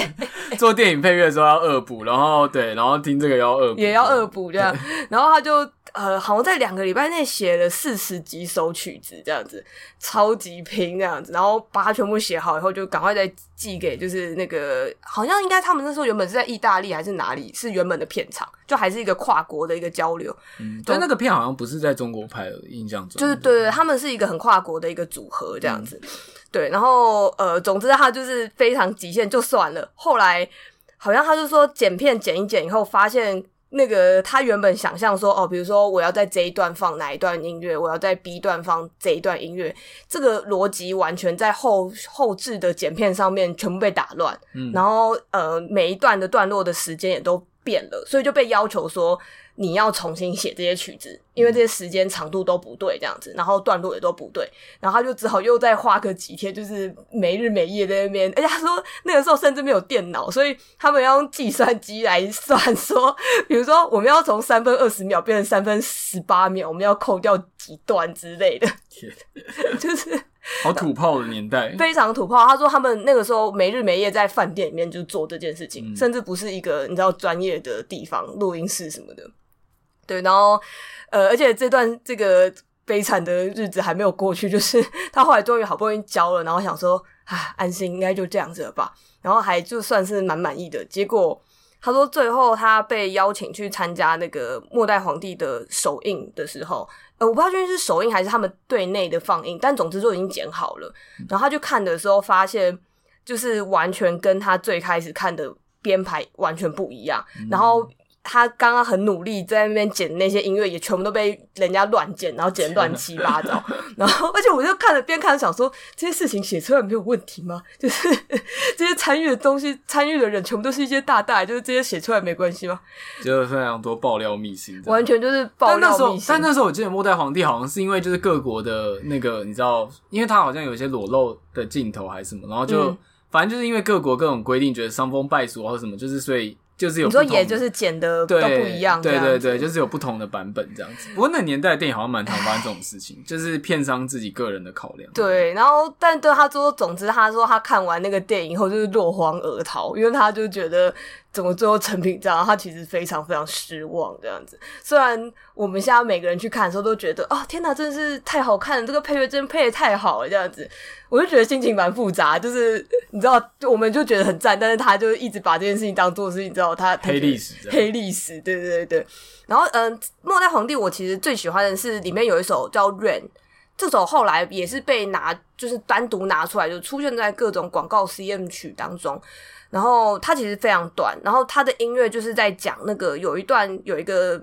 做电影配乐的时候要恶补，然后对，然后听这个要恶补，也要恶补这样。然后他就。呃，好像在两个礼拜内写了四十几首曲子，这样子超级拼这样子，然后把它全部写好以后，就赶快再寄给就是那个好像应该他们那时候原本是在意大利还是哪里，是原本的片场，就还是一个跨国的一个交流。嗯，对，那个片好像不是在中国拍的，印象中就是对对，他们是一个很跨国的一个组合这样子。嗯、对，然后呃，总之他就是非常极限就算了，后来好像他就说剪片剪一剪以后发现。那个他原本想象说哦，比如说我要在这一段放哪一段音乐，我要在 B 段放这一段音乐，这个逻辑完全在后后置的剪片上面全部被打乱，嗯，然后呃每一段的段落的时间也都变了，所以就被要求说。你要重新写这些曲子，因为这些时间长度都不对，这样子，然后段落也都不对，然后他就只好又再花个几天，就是没日没夜在那边。而且他说那个时候甚至没有电脑，所以他们要用计算机来算说，说比如说我们要从三分二十秒变成三分十八秒，我们要扣掉几段之类的，<laughs> 就是好土炮的年代，非常土炮。他说他们那个时候没日没夜在饭店里面就做这件事情，嗯、甚至不是一个你知道专业的地方，录音室什么的。对，然后，呃，而且这段这个悲惨的日子还没有过去，就是 <laughs> 他后来终于好不容易交了，然后想说，啊，安心应该就这样子了吧，然后还就算是蛮满意的。结果他说，最后他被邀请去参加那个末代皇帝的首映的时候，呃，我不知道究竟是首映还是他们队内的放映，但总之就已经剪好了。然后他就看的时候，发现就是完全跟他最开始看的编排完全不一样，然后。他刚刚很努力在那边剪那些音乐，也全部都被人家乱剪，然后剪乱七八糟。<laughs> 然后，而且我就看了边看着想说，这些事情写出来没有问题吗？<laughs> 就是这些参与的东西、参与的人，全部都是一些大大，就是这些写出来没关系吗？就是非常多爆料秘辛，完全就是爆料秘辛。但那时候我记得末代皇帝好像是因为就是各国的那个你知道，因为他好像有一些裸露的镜头还是什么，然后就、嗯、反正就是因为各国各种规定，觉得伤风败俗或者什么，就是所以。就是有，你说也就是剪的都不一样，对对对，就是有不同的版本这样子。不过那年代的电影好像蛮常发生这种事情，<laughs> 就是片商自己个人的考量。对，然后但对他说，总之他说他看完那个电影后就是落荒而逃，因为他就觉得怎么最后成品这样？他其实非常非常失望这样子。虽然我们现在每个人去看的时候都觉得啊，天哪，真的是太好看了！这个配乐真配的太好了，这样子，我就觉得心情蛮复杂。就是你知道，我们就觉得很赞，但是他就一直把这件事情当做是你知道他黑历史，黑历史，对对对对。然后嗯，呃《末代皇帝》我其实最喜欢的是里面有一首叫《Rain》，这首后来也是被拿，就是单独拿出来，就出现在各种广告 CM 曲当中。然后它其实非常短，然后它的音乐就是在讲那个有一段有一个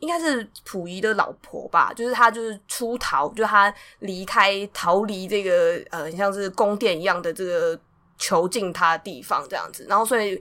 应该是溥仪的老婆吧，就是他就是出逃，就是他离开逃离这个呃像是宫殿一样的这个囚禁他地方这样子，然后所以。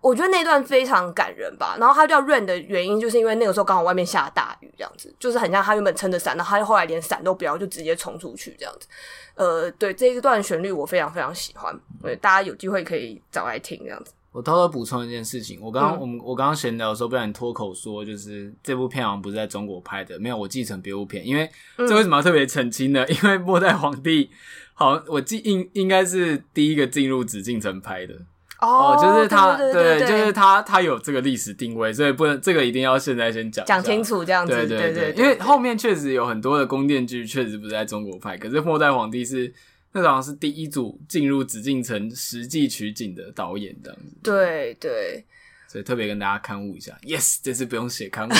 我觉得那段非常感人吧，然后他叫 Rain 的原因，就是因为那个时候刚好外面下大雨，这样子，就是很像他原本撑着伞，然后他后来连伞都不要，就直接冲出去这样子。呃，对，这一段旋律我非常非常喜欢，大家有机会可以找来听这样子。我偷偷补充一件事情，我刚刚、嗯、我们我刚刚闲聊的时候，不然脱口说，就是这部片好像不是在中国拍的，没有，我继承别部片，因为这为什么要特别澄清呢？嗯、<laughs> 因为末代皇帝好，我记应应该是第一个进入紫禁城拍的。哦，就是他，对，对，对，对，就是他，他有这个历史定位，所以不能这个一定要现在先讲讲清楚这样子，对对对，对对对，因为后面确实有很多的宫殿剧确实不是在中国拍，可是末代皇帝是那好像是第一组进入紫禁城实际取景的导演这样子，对对，所以特别跟大家勘误一下，yes，这次不用写勘误，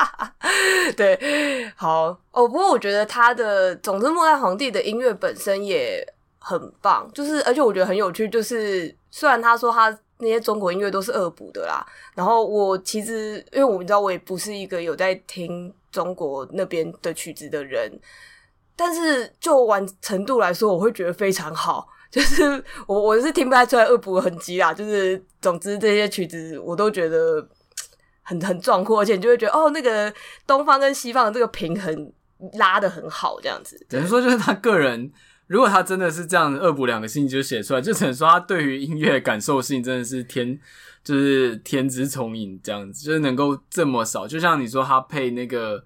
<laughs> 对，好。哦，不过我觉得他的，总之末代皇帝的音乐本身也很棒，就是而且我觉得很有趣，就是。虽然他说他那些中国音乐都是恶补的啦，然后我其实因为我们知道我也不是一个有在听中国那边的曲子的人，但是就完成度来说，我会觉得非常好。就是我我是听不太出来恶补的痕迹啦，就是总之这些曲子我都觉得很很壮阔，而且你就会觉得哦，那个东方跟西方的这个平衡拉的很好，这样子。等于说就是他个人。如果他真的是这样恶补两个星期就写出来，就只能说他对于音乐感受性真的是天，就是天资聪颖这样子，就是能够这么少。就像你说他配那个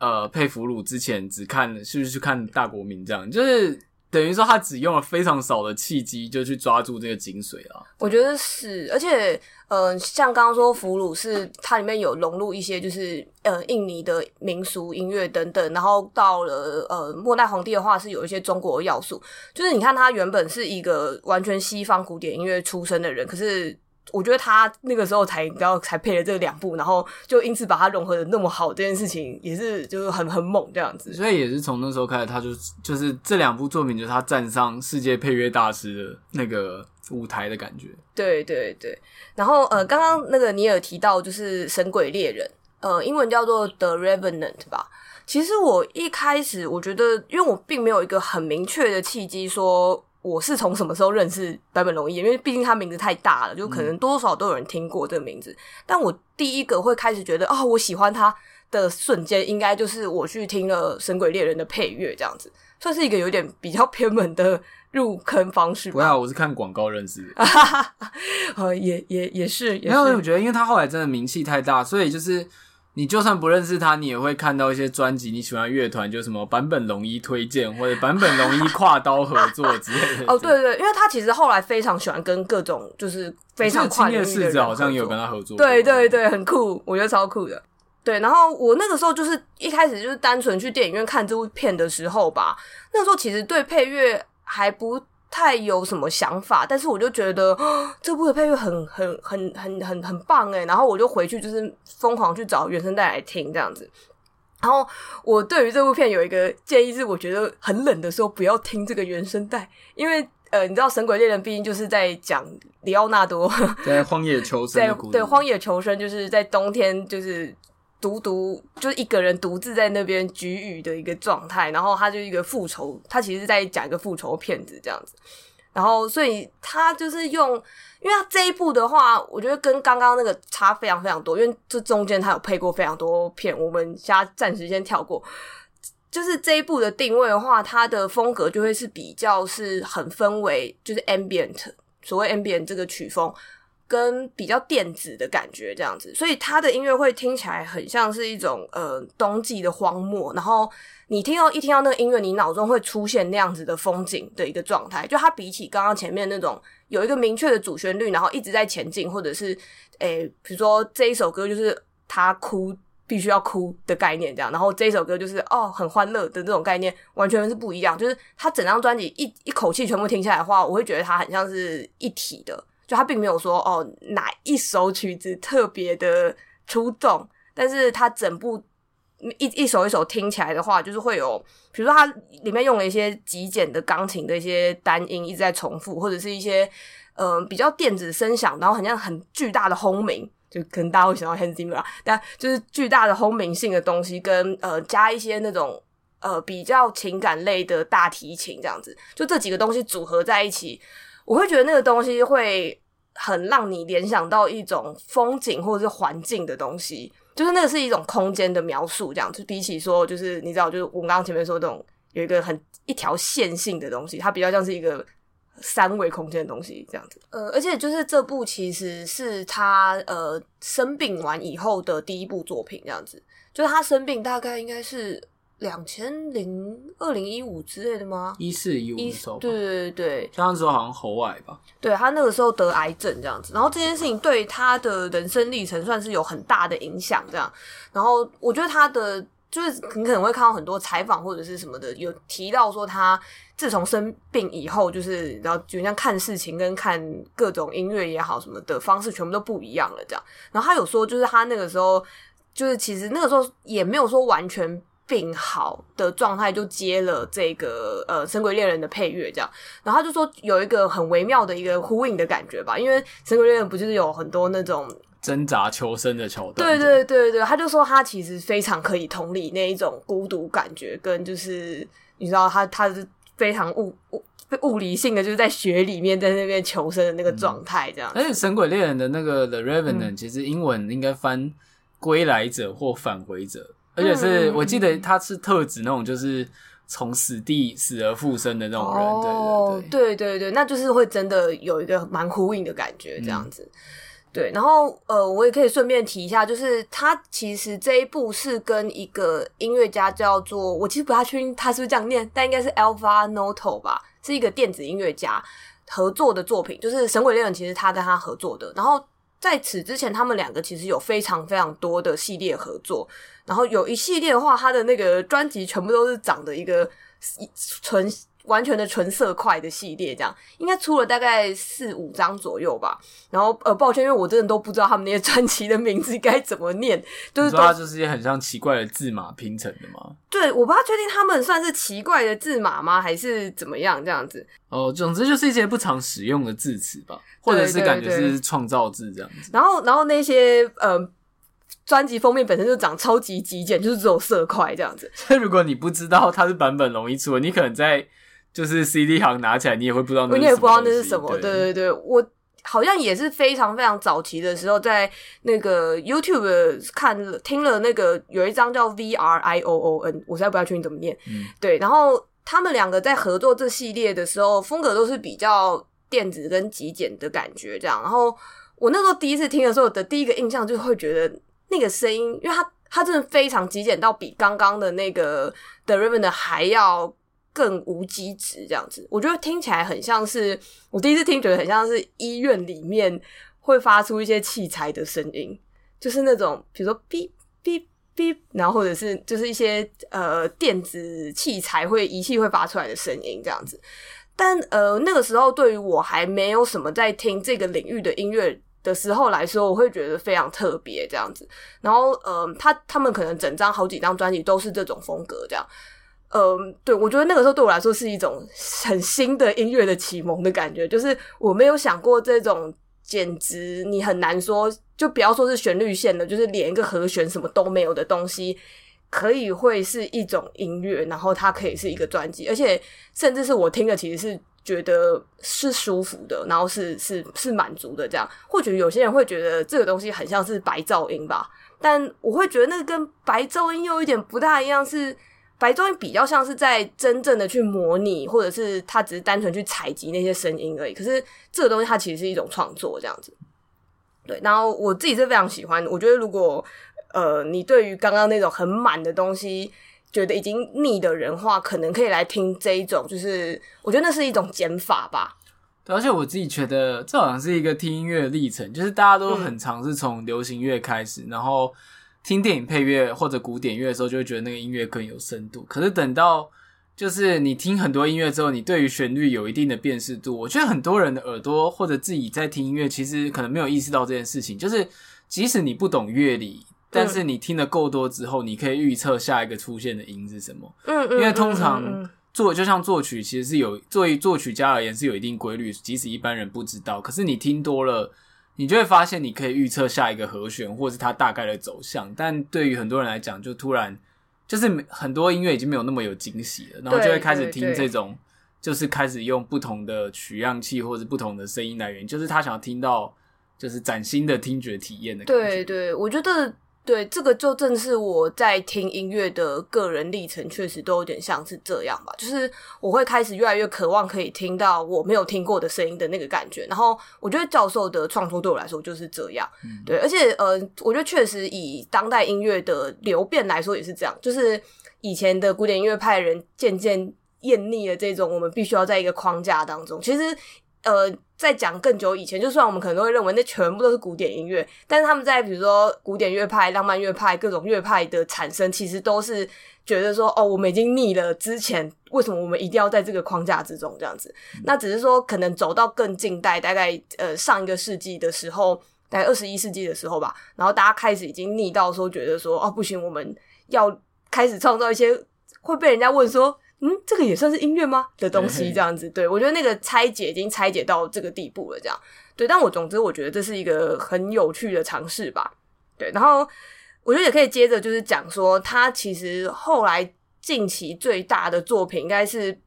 呃配俘虏之前只看是不是去看大国民这样，就是。等于说他只用了非常少的契机就去抓住这个精髓了。我觉得是，而且，呃，像刚刚说俘虏是它里面有融入一些就是呃印尼的民俗音乐等等，然后到了呃末代皇帝的话是有一些中国的要素，就是你看他原本是一个完全西方古典音乐出身的人，可是。我觉得他那个时候才，然后才配了这两部，然后就因此把它融合的那么好，这件事情也是就是很很猛这样子。所以也是从那时候开始，他就就是这两部作品，就是他站上世界配乐大师的那个舞台的感觉。对对对。然后呃，刚刚那个你有提到就是《神鬼猎人》，呃，英文叫做《The Revenant》吧。其实我一开始我觉得，因为我并没有一个很明确的契机说。我是从什么时候认识坂本龙一？因为毕竟他名字太大了，就可能多多少少都有人听过这个名字。嗯、但我第一个会开始觉得哦，我喜欢他的瞬间，应该就是我去听了《神鬼猎人》的配乐，这样子算是一个有点比较偏门的入坑方式。不要，我是看广告认识的。<laughs> 呃，也也也是，也是。没有，我觉得因为他后来真的名气太大，所以就是。你就算不认识他，你也会看到一些专辑。你喜欢乐团，就什么坂本龙一推荐，或者坂本龙一跨刀合作之类的。<laughs> 哦，对对，因为他其实后来非常喜欢跟各种就是非常跨领域的人，好像也有跟他合作。对对对，很酷，我觉得超酷的。对，然后我那个时候就是一开始就是单纯去电影院看这部片的时候吧，那个时候其实对配乐还不。太有什么想法，但是我就觉得 <gasps> 这部的配乐很很很很很很棒诶，然后我就回去就是疯狂去找原声带来听这样子。然后我对于这部片有一个建议是，我觉得很冷的时候不要听这个原声带，因为呃，你知道《神鬼猎人》毕竟就是在讲里奥纳多 <laughs> 在荒野求生的故事，对，对荒野求生就是在冬天就是。独独就是一个人独自在那边举雨的一个状态，然后他就一个复仇，他其实在讲一个复仇片子这样子，然后所以他就是用，因为他这一部的话，我觉得跟刚刚那个差非常非常多，因为这中间他有配过非常多片，我们现在暂时先跳过，就是这一部的定位的话，它的风格就会是比较是很氛围，就是 ambient，所谓 ambient 这个曲风。跟比较电子的感觉这样子，所以他的音乐会听起来很像是一种呃冬季的荒漠，然后你听到一听到那个音乐，你脑中会出现那样子的风景的一个状态。就它比起刚刚前面那种有一个明确的主旋律，然后一直在前进，或者是诶，比如说这一首歌就是他哭必须要哭的概念这样，然后这一首歌就是哦很欢乐的这种概念，完全是不一样。就是他整张专辑一一口气全部听下来的话，我会觉得它很像是一体的。就他并没有说哦哪一首曲子特别的出众，但是他整部一一首一首听起来的话，就是会有，比如说它里面用了一些极简的钢琴的一些单音一直在重复，或者是一些嗯、比较电子声响，然后很像很巨大的轰鸣，就可能大家会想到 Hans Zimmer，但就是巨大的轰鸣性的东西，跟呃加一些那种呃比较情感类的大提琴这样子，就这几个东西组合在一起。我会觉得那个东西会很让你联想到一种风景或者是环境的东西，就是那个是一种空间的描述，这样就比起说就是你知道，就是我们刚刚前面说这种有一个很一条线性的东西，它比较像是一个三维空间的东西这样子。呃，而且就是这部其实是他呃生病完以后的第一部作品，这样子，就是他生病大概应该是。两千零二零一五之类的吗？一四一五的时候，对对对对，那时候好像喉癌吧。对，他那个时候得癌症这样子，然后这件事情对他的人生历程算是有很大的影响，这样。然后我觉得他的就是你可能会看到很多采访或者是什么的，有提到说他自从生病以后，就是然后就像看事情跟看各种音乐也好什么的方式全部都不一样了这样。然后他有说，就是他那个时候就是其实那个时候也没有说完全。病好的状态就接了这个呃《神鬼猎人》的配乐，这样，然后他就说有一个很微妙的一个呼应的感觉吧，因为《神鬼猎人》不就是有很多那种挣扎求生的桥段？对对对对，他就说他其实非常可以同理那一种孤独感觉，跟就是你知道他他是非常物物物理性的，就是在雪里面在那边求生的那个状态，这样。而且《神鬼猎人》的那个 The Revenant，嗯，其实英文应该翻“归来者”或“返回者”。而且是我记得他是特指那种就是从死地死而复生的那种人，哦，对对对，对对对，那就是会真的有一个蛮呼应的感觉，这样子。嗯、对，然后呃，我也可以顺便提一下，就是他其实这一部是跟一个音乐家叫做，我其实不太确定他是不是这样念，但应该是 Alvar Noto 吧，是一个电子音乐家合作的作品，就是《神鬼恋人》其实他跟他合作的，然后。在此之前，他们两个其实有非常非常多的系列合作，然后有一系列的话，他的那个专辑全部都是长的一个纯完全的纯色块的系列，这样应该出了大概四五张左右吧。然后呃，抱歉，因为我真的都不知道他们那些专辑的名字该怎么念，<laughs> 就是它就是一些很像奇怪的字码拼成的吗？对，我不太确定他们算是奇怪的字码吗，还是怎么样这样子？哦，总之就是一些不常使用的字词吧。或者是感觉是创造字这样子，然后然后那些呃专辑封面本身就长超级极简，就是只有色块这样子。所 <laughs> 以如果你不知道它是版本龙一出的，你可能在就是 CD 行拿起来，你也会不知道那，你也不知道那是什么。对对对，我好像也是非常非常早期的时候，在那个 YouTube 看了听了那个有一张叫 V R I O O N，我实在不知道确定怎么念。嗯，对，然后他们两个在合作这系列的时候，风格都是比较。电子跟极简的感觉，这样。然后我那时候第一次听的时候的第一个印象，就会觉得那个声音，因为它它真的非常极简，到比刚刚的那个 The Revenant 还要更无机质，这样子。我觉得听起来很像是我第一次听，觉得很像是医院里面会发出一些器材的声音，就是那种比如说哔哔哔，然后或者是就是一些呃电子器材会仪器会发出来的声音，这样子。但呃，那个时候对于我还没有什么在听这个领域的音乐的时候来说，我会觉得非常特别这样子。然后呃，他他们可能整张好几张专辑都是这种风格这样。嗯、对，我觉得那个时候对我来说是一种很新的音乐的启蒙的感觉，就是我没有想过这种简直你很难说，就不要说是旋律线了，就是连一个和弦什么都没有的东西。可以会是一种音乐，然后它可以是一个专辑，而且甚至是我听的，其实是觉得是舒服的，然后是是是满足的这样。或许有些人会觉得这个东西很像是白噪音吧，但我会觉得那个跟白噪音又有一点不大一样，是白噪音比较像是在真正的去模拟，或者是他只是单纯去采集那些声音而已。可是这个东西它其实是一种创作这样子。对，然后我自己是非常喜欢，我觉得如果呃你对于刚刚那种很满的东西觉得已经腻的人话，可能可以来听这一种，就是我觉得那是一种减法吧。对，而且我自己觉得这好像是一个听音乐的历程，就是大家都很尝试从流行乐开始，嗯、然后听电影配乐或者古典乐的时候，就会觉得那个音乐更有深度。可是等到就是你听很多音乐之后，你对于旋律有一定的辨识度。我觉得很多人的耳朵或者自己在听音乐，其实可能没有意识到这件事情。就是即使你不懂乐理，但是你听的够多之后，你可以预测下一个出现的音是什么。嗯，因为通常作就像作曲，其实是有作为作曲家而言是有一定规律，即使一般人不知道。可是你听多了，你就会发现你可以预测下一个和弦，或是它大概的走向。但对于很多人来讲，就突然。就是很多音乐已经没有那么有惊喜了，然后就会开始听这种，就是开始用不同的取样器或者不同的声音来源，就是他想要听到就是崭新的听觉体验的感觉。对对，我觉得。对，这个就正是我在听音乐的个人历程，确实都有点像是这样吧。就是我会开始越来越渴望可以听到我没有听过的声音的那个感觉。然后我觉得教授的创作对我来说就是这样。嗯、对，而且呃，我觉得确实以当代音乐的流变来说也是这样。就是以前的古典音乐派人渐渐厌腻了这种我们必须要在一个框架当中。其实。呃，在讲更久以前，就算我们可能都会认为那全部都是古典音乐，但是他们在比如说古典乐派、浪漫乐派各种乐派的产生，其实都是觉得说，哦，我们已经腻了之前，为什么我们一定要在这个框架之中这样子？嗯、那只是说，可能走到更近代，大概呃上一个世纪的时候，大概二十一世纪的时候吧，然后大家开始已经腻到说，觉得说，哦，不行，我们要开始创造一些会被人家问说。嗯，这个也算是音乐吗？的东西这样子，对，我觉得那个拆解已经拆解到这个地步了，这样对。但我总之我觉得这是一个很有趣的尝试吧，对。然后我觉得也可以接着就是讲说，他其实后来近期最大的作品应该是，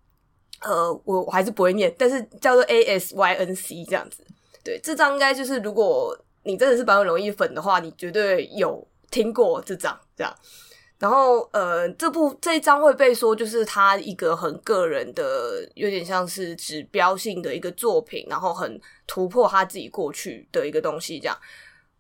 呃，我我还是不会念，但是叫做 A S Y N C 这样子。对，这张应该就是如果你真的是坂本龙一粉的话，你绝对有听过这张这样。然后，呃，这部这一张会被说就是他一个很个人的，有点像是指标性的一个作品，然后很突破他自己过去的一个东西，这样。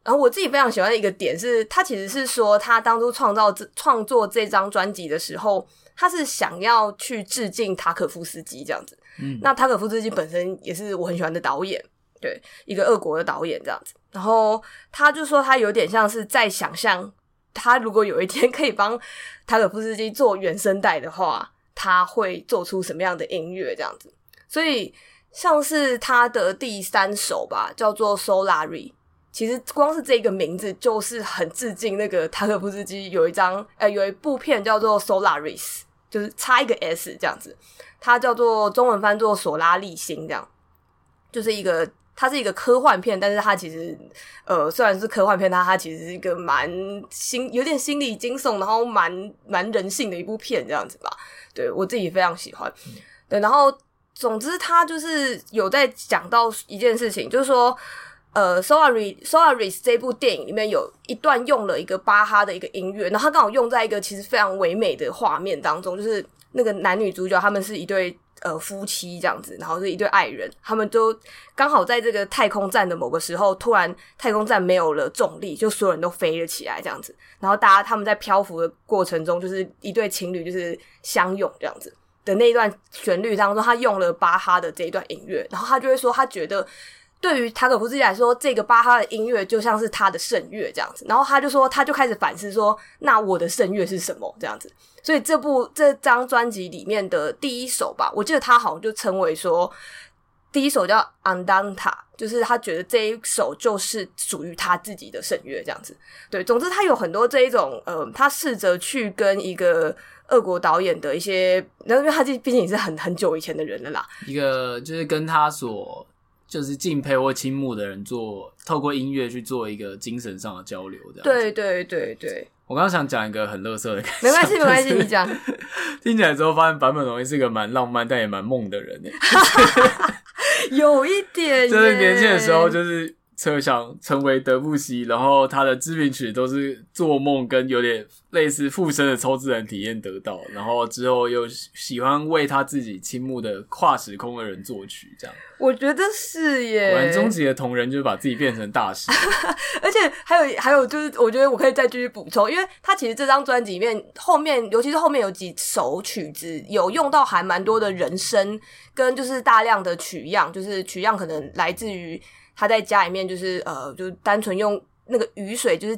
然后我自己非常喜欢的一个点是，他其实是说他当初创造这创作这张专辑的时候，他是想要去致敬塔可夫斯基这样子。嗯，那塔可夫斯基本身也是我很喜欢的导演，对，一个俄国的导演这样子。然后他就说他有点像是在想象。他如果有一天可以帮塔可夫斯基做原声带的话，他会做出什么样的音乐？这样子，所以像是他的第三首吧，叫做《Solari》，其实光是这个名字就是很致敬那个塔可夫斯基有一张呃有一部片叫做《Solaris》，就是差一个 S 这样子，它叫做中文翻作《索拉利星》这样，就是一个。它是一个科幻片，但是它其实，呃，虽然是科幻片，它它其实是一个蛮心有点心理惊悚，然后蛮蛮人性的一部片这样子吧。对，我自己非常喜欢。对，然后总之他就是有在讲到一件事情，就是说，呃，Solaris Solaris 这部电影里面有一段用了一个巴哈的一个音乐，然后他刚好用在一个其实非常唯美的画面当中，就是那个男女主角他们是一对。呃，夫妻这样子，然后是一对爱人，他们都刚好在这个太空站的某个时候，突然太空站没有了重力，就所有人都飞了起来，这样子。然后大家他们在漂浮的过程中，就是一对情侣就是相拥这样子的那一段旋律当中，他用了巴哈的这一段音乐，然后他就会说，他觉得对于塔可夫斯基来说，这个巴哈的音乐就像是他的圣乐这样子。然后他就说，他就开始反思说，那我的圣乐是什么这样子。所以这部这张专辑里面的第一首吧，我记得他好像就称为说，第一首叫《Andante》，就是他觉得这一首就是属于他自己的圣乐这样子。对，总之他有很多这一种，呃，他试着去跟一个俄国导演的一些，然后因为他毕竟也是很很久以前的人了啦，一个就是跟他所就是敬佩或倾慕的人做，透过音乐去做一个精神上的交流的。对对对对。我刚刚想讲一个很乐色的感觉，没关系，没关系，你讲。<laughs> 听起来之后发现版本龙一是一个蛮浪漫但也蛮梦的人呢。<laughs> 有一点，<laughs> 就是年轻的时候就是设想成为德布西，然后他的知名曲都是做梦跟有点类似附身的超自然体验得到，然后之后又喜欢为他自己倾慕的跨时空的人作曲，这样。我觉得是耶。果然，终极的同人就是把自己变成大师。而且还有还有就是，我觉得我可以再继续补充，因为他其实这张专辑里面后面，尤其是后面有几首曲子，有用到还蛮多的人声，跟就是大量的取样，就是取样可能来自于他在家里面，就是呃，就单纯用那个雨水，就是。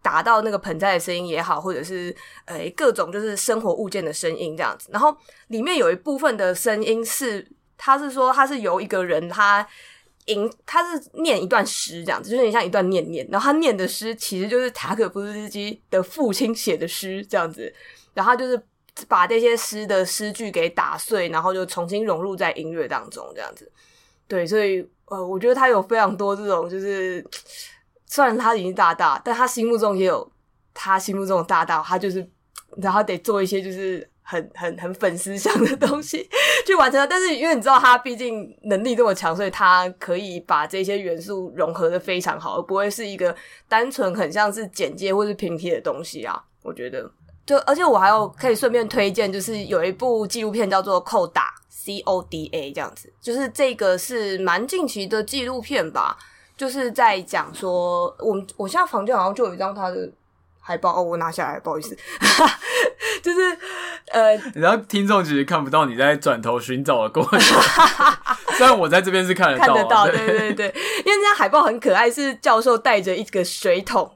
打到那个盆栽的声音也好，或者是呃各种就是生活物件的声音这样子。然后里面有一部分的声音是，他是说他是由一个人他吟，他是念一段诗这样子，就有点像一段念念。然后他念的诗其实就是塔可夫斯基的父亲写的诗这样子。然后就是把这些诗的诗句给打碎，然后就重新融入在音乐当中这样子。对，所以呃，我觉得他有非常多这种就是。虽然他已经大大，但他心目中也有他心目中的大大，他就是然后得做一些就是很很很粉丝向的东西 <laughs> 去完成。但是因为你知道他毕竟能力这么强，所以他可以把这些元素融合的非常好，而不会是一个单纯很像是剪接或是平贴的东西啊。我觉得，就而且我还有可以顺便推荐，就是有一部纪录片叫做《扣打》（C O D A） 这样子，就是这个是蛮近期的纪录片吧。就是在讲说，我我现在房间好像就有一张他的海报哦，我拿下来，不好意思，<laughs> 就是呃，然后听众其实看不到你在转头寻找的过程，<laughs> 虽然我在这边是看得到，看得到，对。对对，因为这张海报很可爱，是教授带着一个水桶，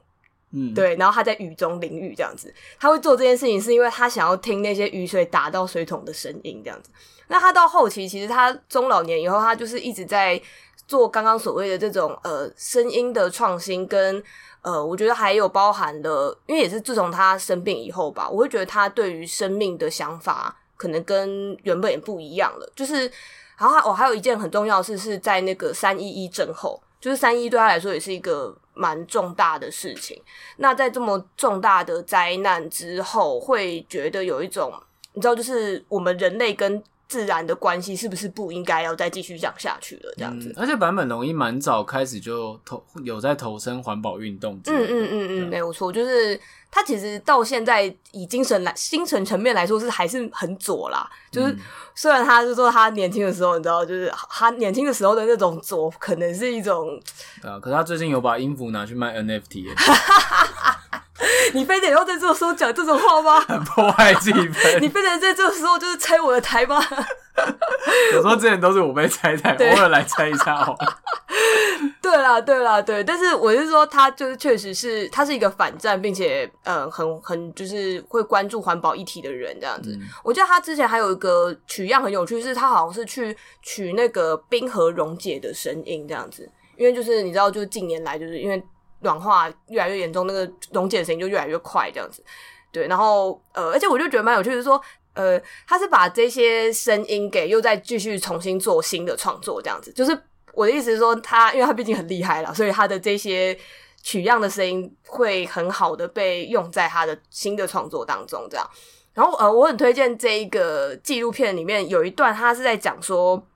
嗯，对，然后他在雨中淋雨这样子，他会做这件事情是因为他想要听那些雨水打到水桶的声音这样子。那他到后期，其实他中老年以后，他就是一直在。做刚刚所谓的这种呃声音的创新，跟呃，我觉得还有包含了，因为也是自从他生病以后吧，我会觉得他对于生命的想法可能跟原本也不一样了。就是，然后我还有一件很重要的事，是在那个三一一震后，就是三一对他来说也是一个蛮重大的事情。那在这么重大的灾难之后，会觉得有一种你知道，就是我们人类跟自然的关系是不是不应该要再继续讲下去了？这样子，嗯、而且版本龙一蛮早开始就投有在投身环保运动。嗯嗯嗯嗯，没有错，就是他其实到现在以精神来精神层面来说是还是很左啦。就是虽然他是说他年轻的时候，你知道，就是他年轻的时候的那种左，可能是一种。对啊，可是他最近有把音符拿去卖 NFT。<laughs> <laughs> 你非得要在这个时候讲这种话吗？很破坏气氛。你非得在这个时候就是拆我的台吗？<laughs> 有时候之前都是我被拆台，偶尔来拆一下好了。<laughs> 对啦，对啦，对。但是我是说，他就是确实是他是一个反战，并且呃，很很就是会关注环保议题的人这样子。嗯、我记得他之前还有一个取样很有趣，是他好像是去取那个冰河溶解的声音这样子，因为就是你知道，就是近年来就是因为。暖化越来越严重，那个溶解的声音就越来越快，这样子。对，然后呃，而且我就觉得蛮有趣的是说，呃，他是把这些声音给又再继续重新做新的创作，这样子。就是我的意思是说他，他因为他毕竟很厉害了，所以他的这些取样的声音会很好的被用在他的新的创作当中，这样。然后呃，我很推荐这一个纪录片里面有一段，他是在讲说。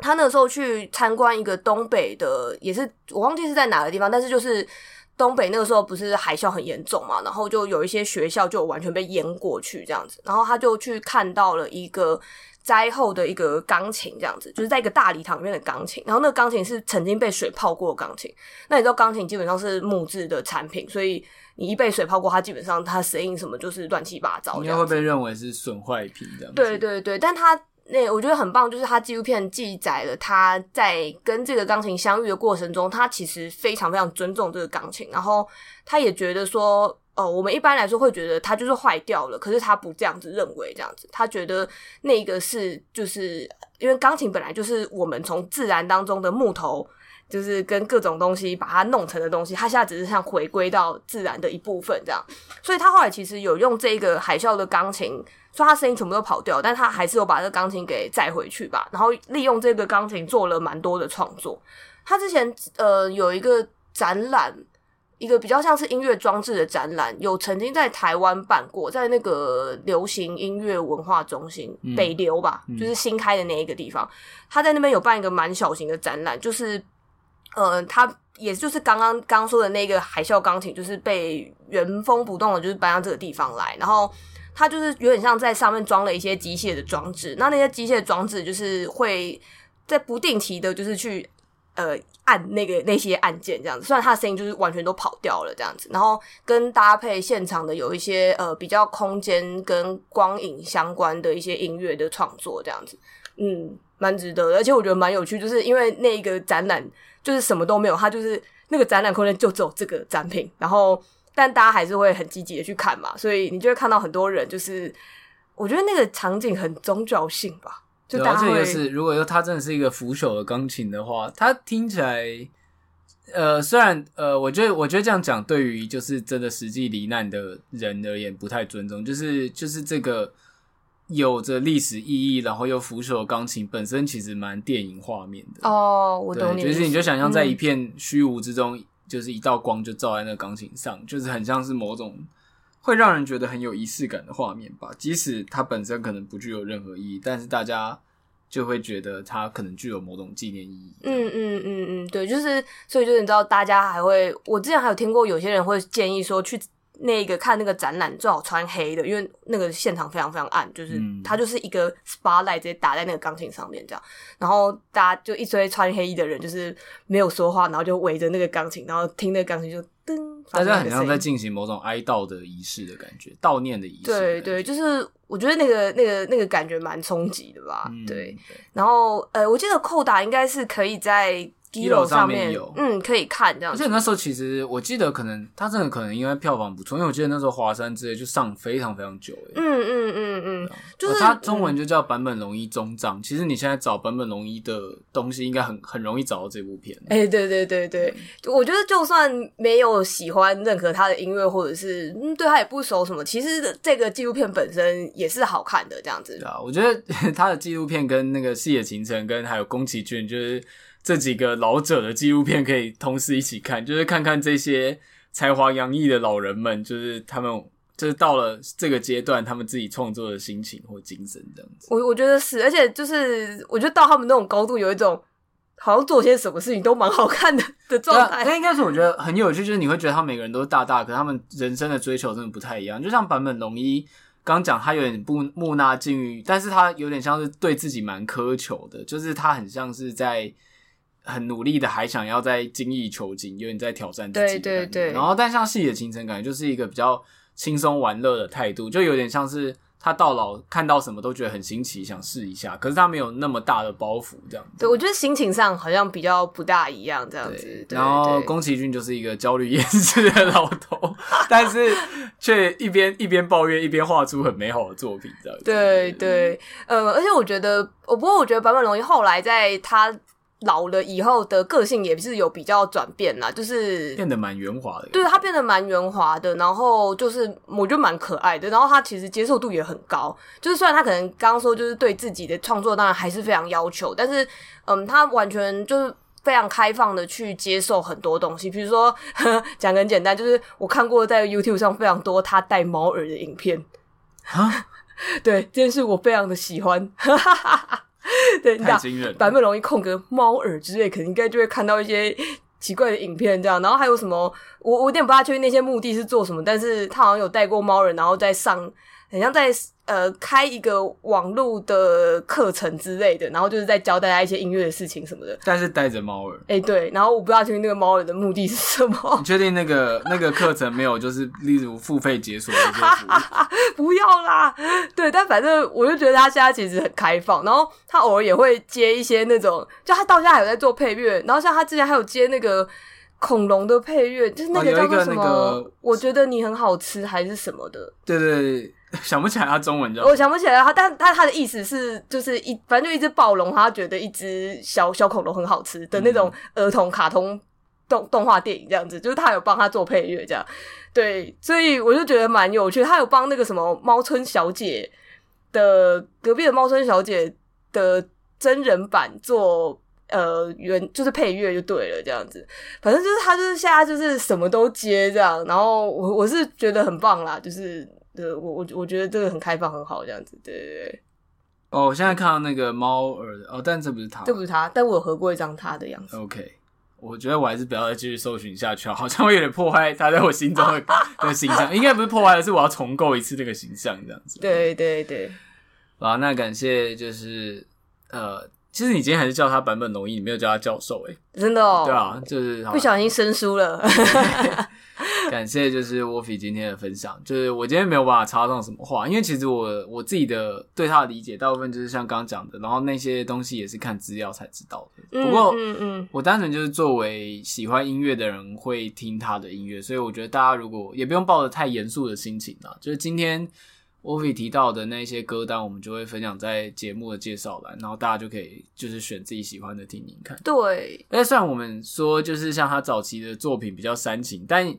他那个时候去参观一个东北的，也是我忘记是在哪个地方，但是就是东北那个时候不是海啸很严重嘛，然后就有一些学校就完全被淹过去这样子，然后他就去看到了一个灾后的一个钢琴这样子，就是在一个大礼堂里面的钢琴，然后那个钢琴是曾经被水泡过的钢琴，那你知道钢琴基本上是木质的产品，所以你一被水泡过，它基本上它声音什么就是乱七八糟，应该会被认为是损坏品这样子。对对对，但他。那我觉得很棒，就是他纪录片记载了他在跟这个钢琴相遇的过程中，他其实非常非常尊重这个钢琴，然后他也觉得说，哦、呃，我们一般来说会觉得它就是坏掉了，可是他不这样子认为，这样子，他觉得那个是就是因为钢琴本来就是我们从自然当中的木头，就是跟各种东西把它弄成的东西，它现在只是像回归到自然的一部分这样，所以他后来其实有用这个海啸的钢琴。说他声音全部都跑掉，但他还是有把这个钢琴给载回去吧，然后利用这个钢琴做了蛮多的创作。他之前呃有一个展览，一个比较像是音乐装置的展览，有曾经在台湾办过，在那个流行音乐文化中心、嗯、北流吧，就是新开的那一个地方，他在那边有办一个蛮小型的展览，就是呃，他也就是刚刚刚说的那个海啸钢琴，就是被原封不动的，就是搬到这个地方来，然后它就是有点像在上面装了一些机械的装置，那那些机械装置就是会在不定期的，就是去呃按那个那些按键这样子，虽然它的声音就是完全都跑掉了这样子，然后跟搭配现场的有一些呃比较空间跟光影相关的一些音乐的创作这样子，嗯。蛮值得，而且我觉得蛮有趣，就是因为那个展览就是什么都没有，它就是那个展览空间就只有这个展品，然后但大家还是会很积极的去看嘛，所以你就会看到很多人，就是我觉得那个场景很宗教性吧，就大家会。这个是如果说它真的是一个腐朽的钢琴的话，它听起来，呃，虽然呃，我觉得我觉得这样讲对于就是真的实际罹难的人而言不太尊重，就是就是这个。有着历史意义，然后又腐朽的钢琴本身其实蛮电影画面的哦，我懂你。就是你就想象在一片虚无之中，嗯、就是一道光就照在那钢琴上，就是很像是某种会让人觉得很有仪式感的画面吧。即使它本身可能不具有任何意义，但是大家就会觉得它可能具有某种纪念意义。嗯嗯嗯嗯，对，就是所以就是你知道，大家还会，我之前还有听过有些人会建议说去。那个看那个展览最好穿黑的，因为那个现场非常非常暗，就是它就是一个 spotlight 直接打在那个钢琴上面这样，然后大家就一堆穿黑衣的人，就是没有说话，然后就围着那个钢琴，然后听那个钢琴就噔，大家很像在进行某种哀悼的仪式的感觉，悼念的仪式。对对，就是我觉得那个那个那个感觉蛮冲击的吧，嗯、对。然后呃，我记得扣打应该是可以在。Giloo 上面有，嗯，可以看这样。而且那时候其实我记得，可能他真的可能因为票房不错，因为我记得那时候华山之类就上非常非常久，嗯嗯嗯嗯，就是他中文就叫坂本龙一终章。其实你现在找坂本龙一的东西，应该很很容易找到这部片。哎，对对对对，我觉得就算没有喜欢任何他的音乐，或者是嗯对他也不熟什么，其实这个纪录片本身也是好看的这样子。对啊，我觉得 <laughs> 他的纪录片跟那个细野晴臣跟还有宫崎骏就是。这几个老者的纪录片可以同时一起看，<laughs> 就是看看这些才华洋溢的老人们，就是他们就是到了这个阶段，他们自己创作的心情或精神这样子。我我觉得是，而且就是我觉得到他们那种高度，有一种好像做些什么事情都蛮好看的 <laughs> 的状态。那应该是我觉得很有趣，就是你会觉得他们每个人都是大大，可他们人生的追求真的不太一样。就像坂本龙一刚讲，他有点不木讷境遇，但是他有点像是对自己蛮苛求的，就是他很像是在。很努力的，还想要再精益求精，有点在挑战自己。对对对。然后，但像细野晴臣，感觉就是一个比较轻松玩乐的态度，就有点像是他到老看到什么都觉得很新奇，想试一下。可是他没有那么大的包袱，这样子。对，我觉得心情上好像比较不大一样，这样子。然后宫崎骏就是一个焦虑厌世的老头，<laughs> 但是却一边一边抱怨，一边画出很美好的作品，这样子。对对，呃，而且我觉得，我不过我觉得坂本龙一后来在他。老了以后的个性也是有比较转变啦，就是变得蛮圆滑的。对，他变得蛮圆滑的，然后就是我觉得蛮可爱的，然后他其实接受度也很高。就是虽然他可能刚刚说就是对自己的创作当然还是非常要求，但是嗯，他完全就是非常开放的去接受很多东西。比如说 <laughs> 讲个很简单，就是我看过在 YouTube 上非常多他戴猫耳的影片啊，<laughs> 对，这件事我非常的喜欢。<laughs> 对，你讲版本容易空格猫耳之类，可能应该就会看到一些奇怪的影片这样。然后还有什么，我我有点不大确定那些目的是做什么，但是他好像有带过猫人，然后再上。很像在呃开一个网络的课程之类的，然后就是在教大家一些音乐的事情什么的。但是带着猫耳，哎、欸、对，然后我不知道听那个猫耳的目的是什么。你确定那个那个课程没有就是例如付费解锁的这些服务？<laughs> 不要啦，对，但反正我就觉得他现在其实很开放，然后他偶尔也会接一些那种，就他到现在还有在做配乐，然后像他之前还有接那个恐龙的配乐，就是那个叫做什么？哦那个、我觉得你很好吃还是什么的？对对对。<laughs> 想不起来他中文叫，我想不起来他，但他他的意思是，就是一反正就一只暴龙，他觉得一只小小恐龙很好吃的那种儿童卡通动动画电影这样子，就是他有帮他做配乐这样，对，所以我就觉得蛮有趣。他有帮那个什么猫村小姐的隔壁的猫村小姐的真人版做呃原就是配乐就对了这样子，反正就是他就是现在就是什么都接这样，然后我我是觉得很棒啦，就是。对，我我我觉得这个很开放，很好，这样子，对对对。哦，我现在看到那个猫耳哦，但这不是他，这不是他，但我有合过一张他的样子。OK，我觉得我还是不要再继续搜寻下去，好像会有点破坏他在我心中的 <laughs> 的形象。应该不是破坏，而是我要重构一次这个形象，这样子。对对对。好，那感谢就是呃。其实你今天还是叫他版本龙一，你没有叫他教授哎、欸，真的哦。对啊，就是不小心生疏了。<laughs> 感谢就是 Wolfie 今天的分享，就是我今天没有办法插上什么话，因为其实我我自己的对他的理解，大部分就是像刚刚讲的，然后那些东西也是看资料才知道的。不过，嗯嗯，我单纯就是作为喜欢音乐的人会听他的音乐，所以我觉得大家如果也不用抱着太严肃的心情啊，就是今天。Wolfie 提到的那些歌单，我们就会分享在节目的介绍栏，然后大家就可以就是选自己喜欢的听听看。对，而且虽然我们说就是像他早期的作品比较煽情，但。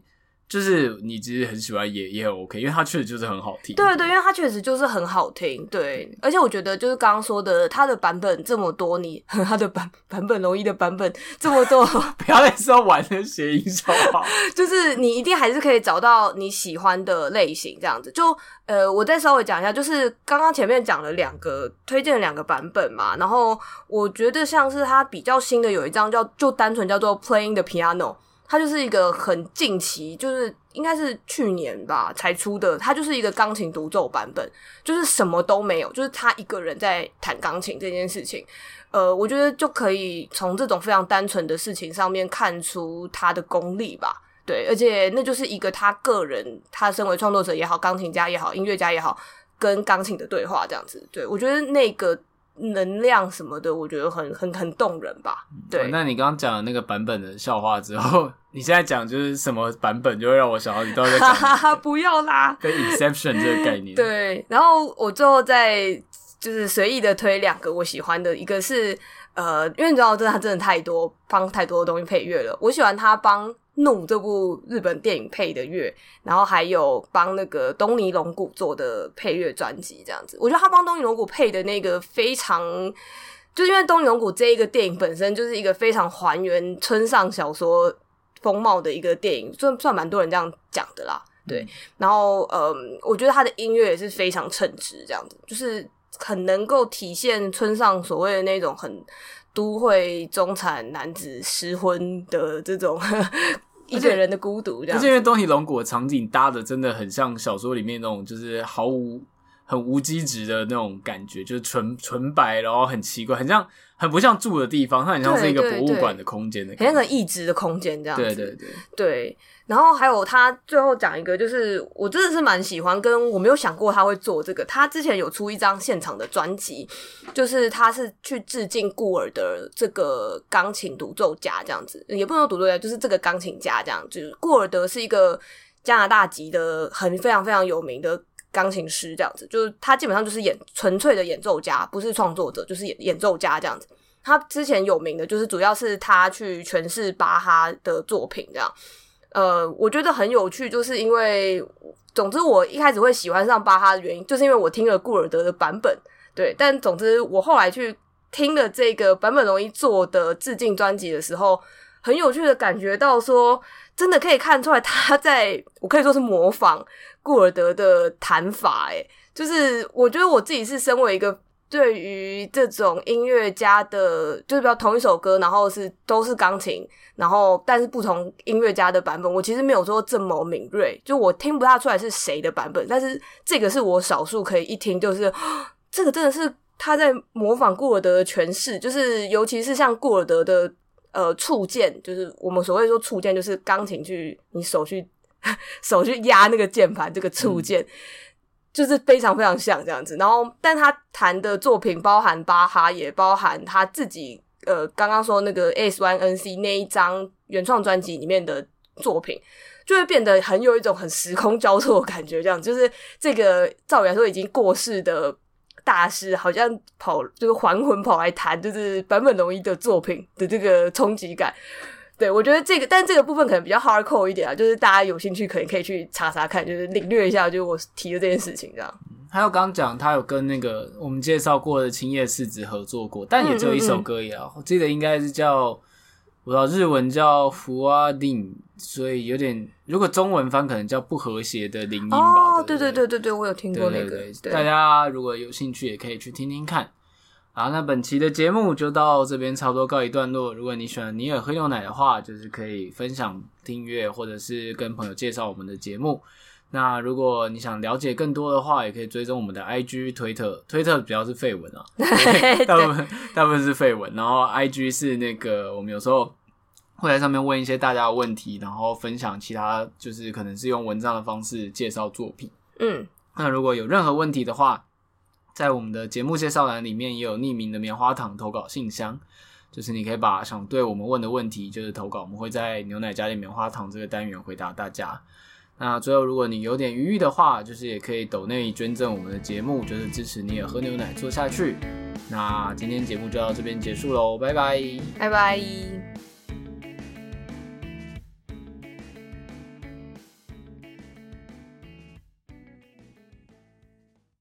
就是你其实很喜欢也也很 OK，因为它确实就是很好听。对对，因为它确实就是很好听。对，而且我觉得就是刚刚说的，它的版本这么多，你 <laughs> 它的版 <laughs> 版本容易的版本这么多，<laughs> 不要再说玩的谐音笑话。就是你一定还是可以找到你喜欢的类型，这样子。就呃，我再稍微讲一下，就是刚刚前面讲了两个推荐两个版本嘛，然后我觉得像是它比较新的有一张叫就单纯叫做 Playing the Piano。它就是一个很近期，就是应该是去年吧才出的。它就是一个钢琴独奏版本，就是什么都没有，就是他一个人在弹钢琴这件事情。呃，我觉得就可以从这种非常单纯的事情上面看出他的功力吧。对，而且那就是一个他个人，他身为创作者也好，钢琴家也好，音乐家也好，跟钢琴的对话这样子。对，我觉得那个。能量什么的，我觉得很很很动人吧。对，嗯、那你刚刚讲的那个版本的笑话之后，你现在讲就是什么版本，就会让我想到你到底在讲。<laughs> 不要啦，跟 Inception 这个概念。对，然后我最后再就是随意的推两个我喜欢的，一个是呃，因为你知道，真的他真的太多帮太多的东西配乐了，我喜欢他帮。怒这部日本电影配的乐，然后还有帮那个东尼龙骨做的配乐专辑，这样子，我觉得他帮东尼龙骨配的那个非常，就是因为东尼龙骨这一个电影本身就是一个非常还原村上小说风貌的一个电影，算算蛮多人这样讲的啦，对。然后，嗯，我觉得他的音乐也是非常称职，这样子，就是很能够体现村上所谓的那种很。都会中产男子失婚的这种一个人的孤独，这样。而且因为东尼龙骨的场景搭的真的很像小说里面那种，就是毫无很无机质的那种感觉，就是纯纯白，然后很奇怪，很像很不像住的地方，它很像是一个博物馆的空间的，很像个异质的空间这样子。对对对对。然后还有他最后讲一个，就是我真的是蛮喜欢，跟我没有想过他会做这个。他之前有出一张现场的专辑，就是他是去致敬顾尔的这个钢琴独奏家这样子，也不能说独奏家，就是这个钢琴家这样。就是顾尔德是一个加拿大籍的很非常非常有名的钢琴师这样子，就是他基本上就是演纯粹的演奏家，不是创作者，就是演演奏家这样子。他之前有名的就是主要是他去诠释巴哈的作品这样。呃，我觉得很有趣，就是因为，总之我一开始会喜欢上巴哈的原因，就是因为我听了顾尔德的版本，对。但总之，我后来去听了这个版本容易做的致敬专辑的时候，很有趣的感觉到说，真的可以看出来他在，我可以说是模仿顾尔德的弹法，诶，就是我觉得我自己是身为一个。对于这种音乐家的，就是比较同一首歌，然后是都是钢琴，然后但是不同音乐家的版本，我其实没有说这么敏锐，就我听不大出来是谁的版本，但是这个是我少数可以一听就是，这个真的是他在模仿顾尔德的诠释，就是尤其是像顾尔德的呃触键，就是我们所谓说触键，就是钢琴去你手去 <laughs> 手去压那个键盘这个触键。嗯就是非常非常像这样子，然后，但他弹的作品包含巴哈，也包含他自己，呃，刚刚说那个 AS1NC 那一张原创专辑里面的作品，就会变得很有一种很时空交错的感觉，这样，就是这个照理来说已经过世的大师，好像跑就是还魂跑来弹，就是坂本龙一的作品的这个冲击感。对，我觉得这个，但这个部分可能比较 hardcore 一点啊，就是大家有兴趣可能可以去查查看，就是领略一下，就是我提的这件事情这样。还有刚刚讲他有跟那个我们介绍过的青叶世子合作过，但也只有一首歌而已啊。嗯嗯嗯，我记得应该是叫，我知道日文叫福阿定，所以有点如果中文翻可能叫不和谐的铃音吧。哦，对对对对对，我有听过那个。对对对对，大家如果有兴趣也可以去听听看。好，那本期的节目就到这边差不多告一段落。如果你喜欢尼尔喝牛奶的话，就是可以分享、订阅，或者是跟朋友介绍我们的节目。那如果你想了解更多的话，也可以追踪我们的 IG、推特。推特主要是废文啊，大部分大部分是废文。然后 IG 是那个我们有时候会在上面问一些大家的问题，然后分享其他就是可能是用文章的方式介绍作品。嗯，那如果有任何问题的话，在我们的节目介绍栏里面也有匿名的棉花糖投稿信箱，就是你可以把想对我们问的问题就是投稿，我们会在牛奶加点棉花糖这个单元回答大家。那最后，如果你有点余裕的话，就是也可以抖内捐赠我们的节目，就是支持你也喝牛奶做下去。那今天节目就到这边结束喽，拜拜，拜拜。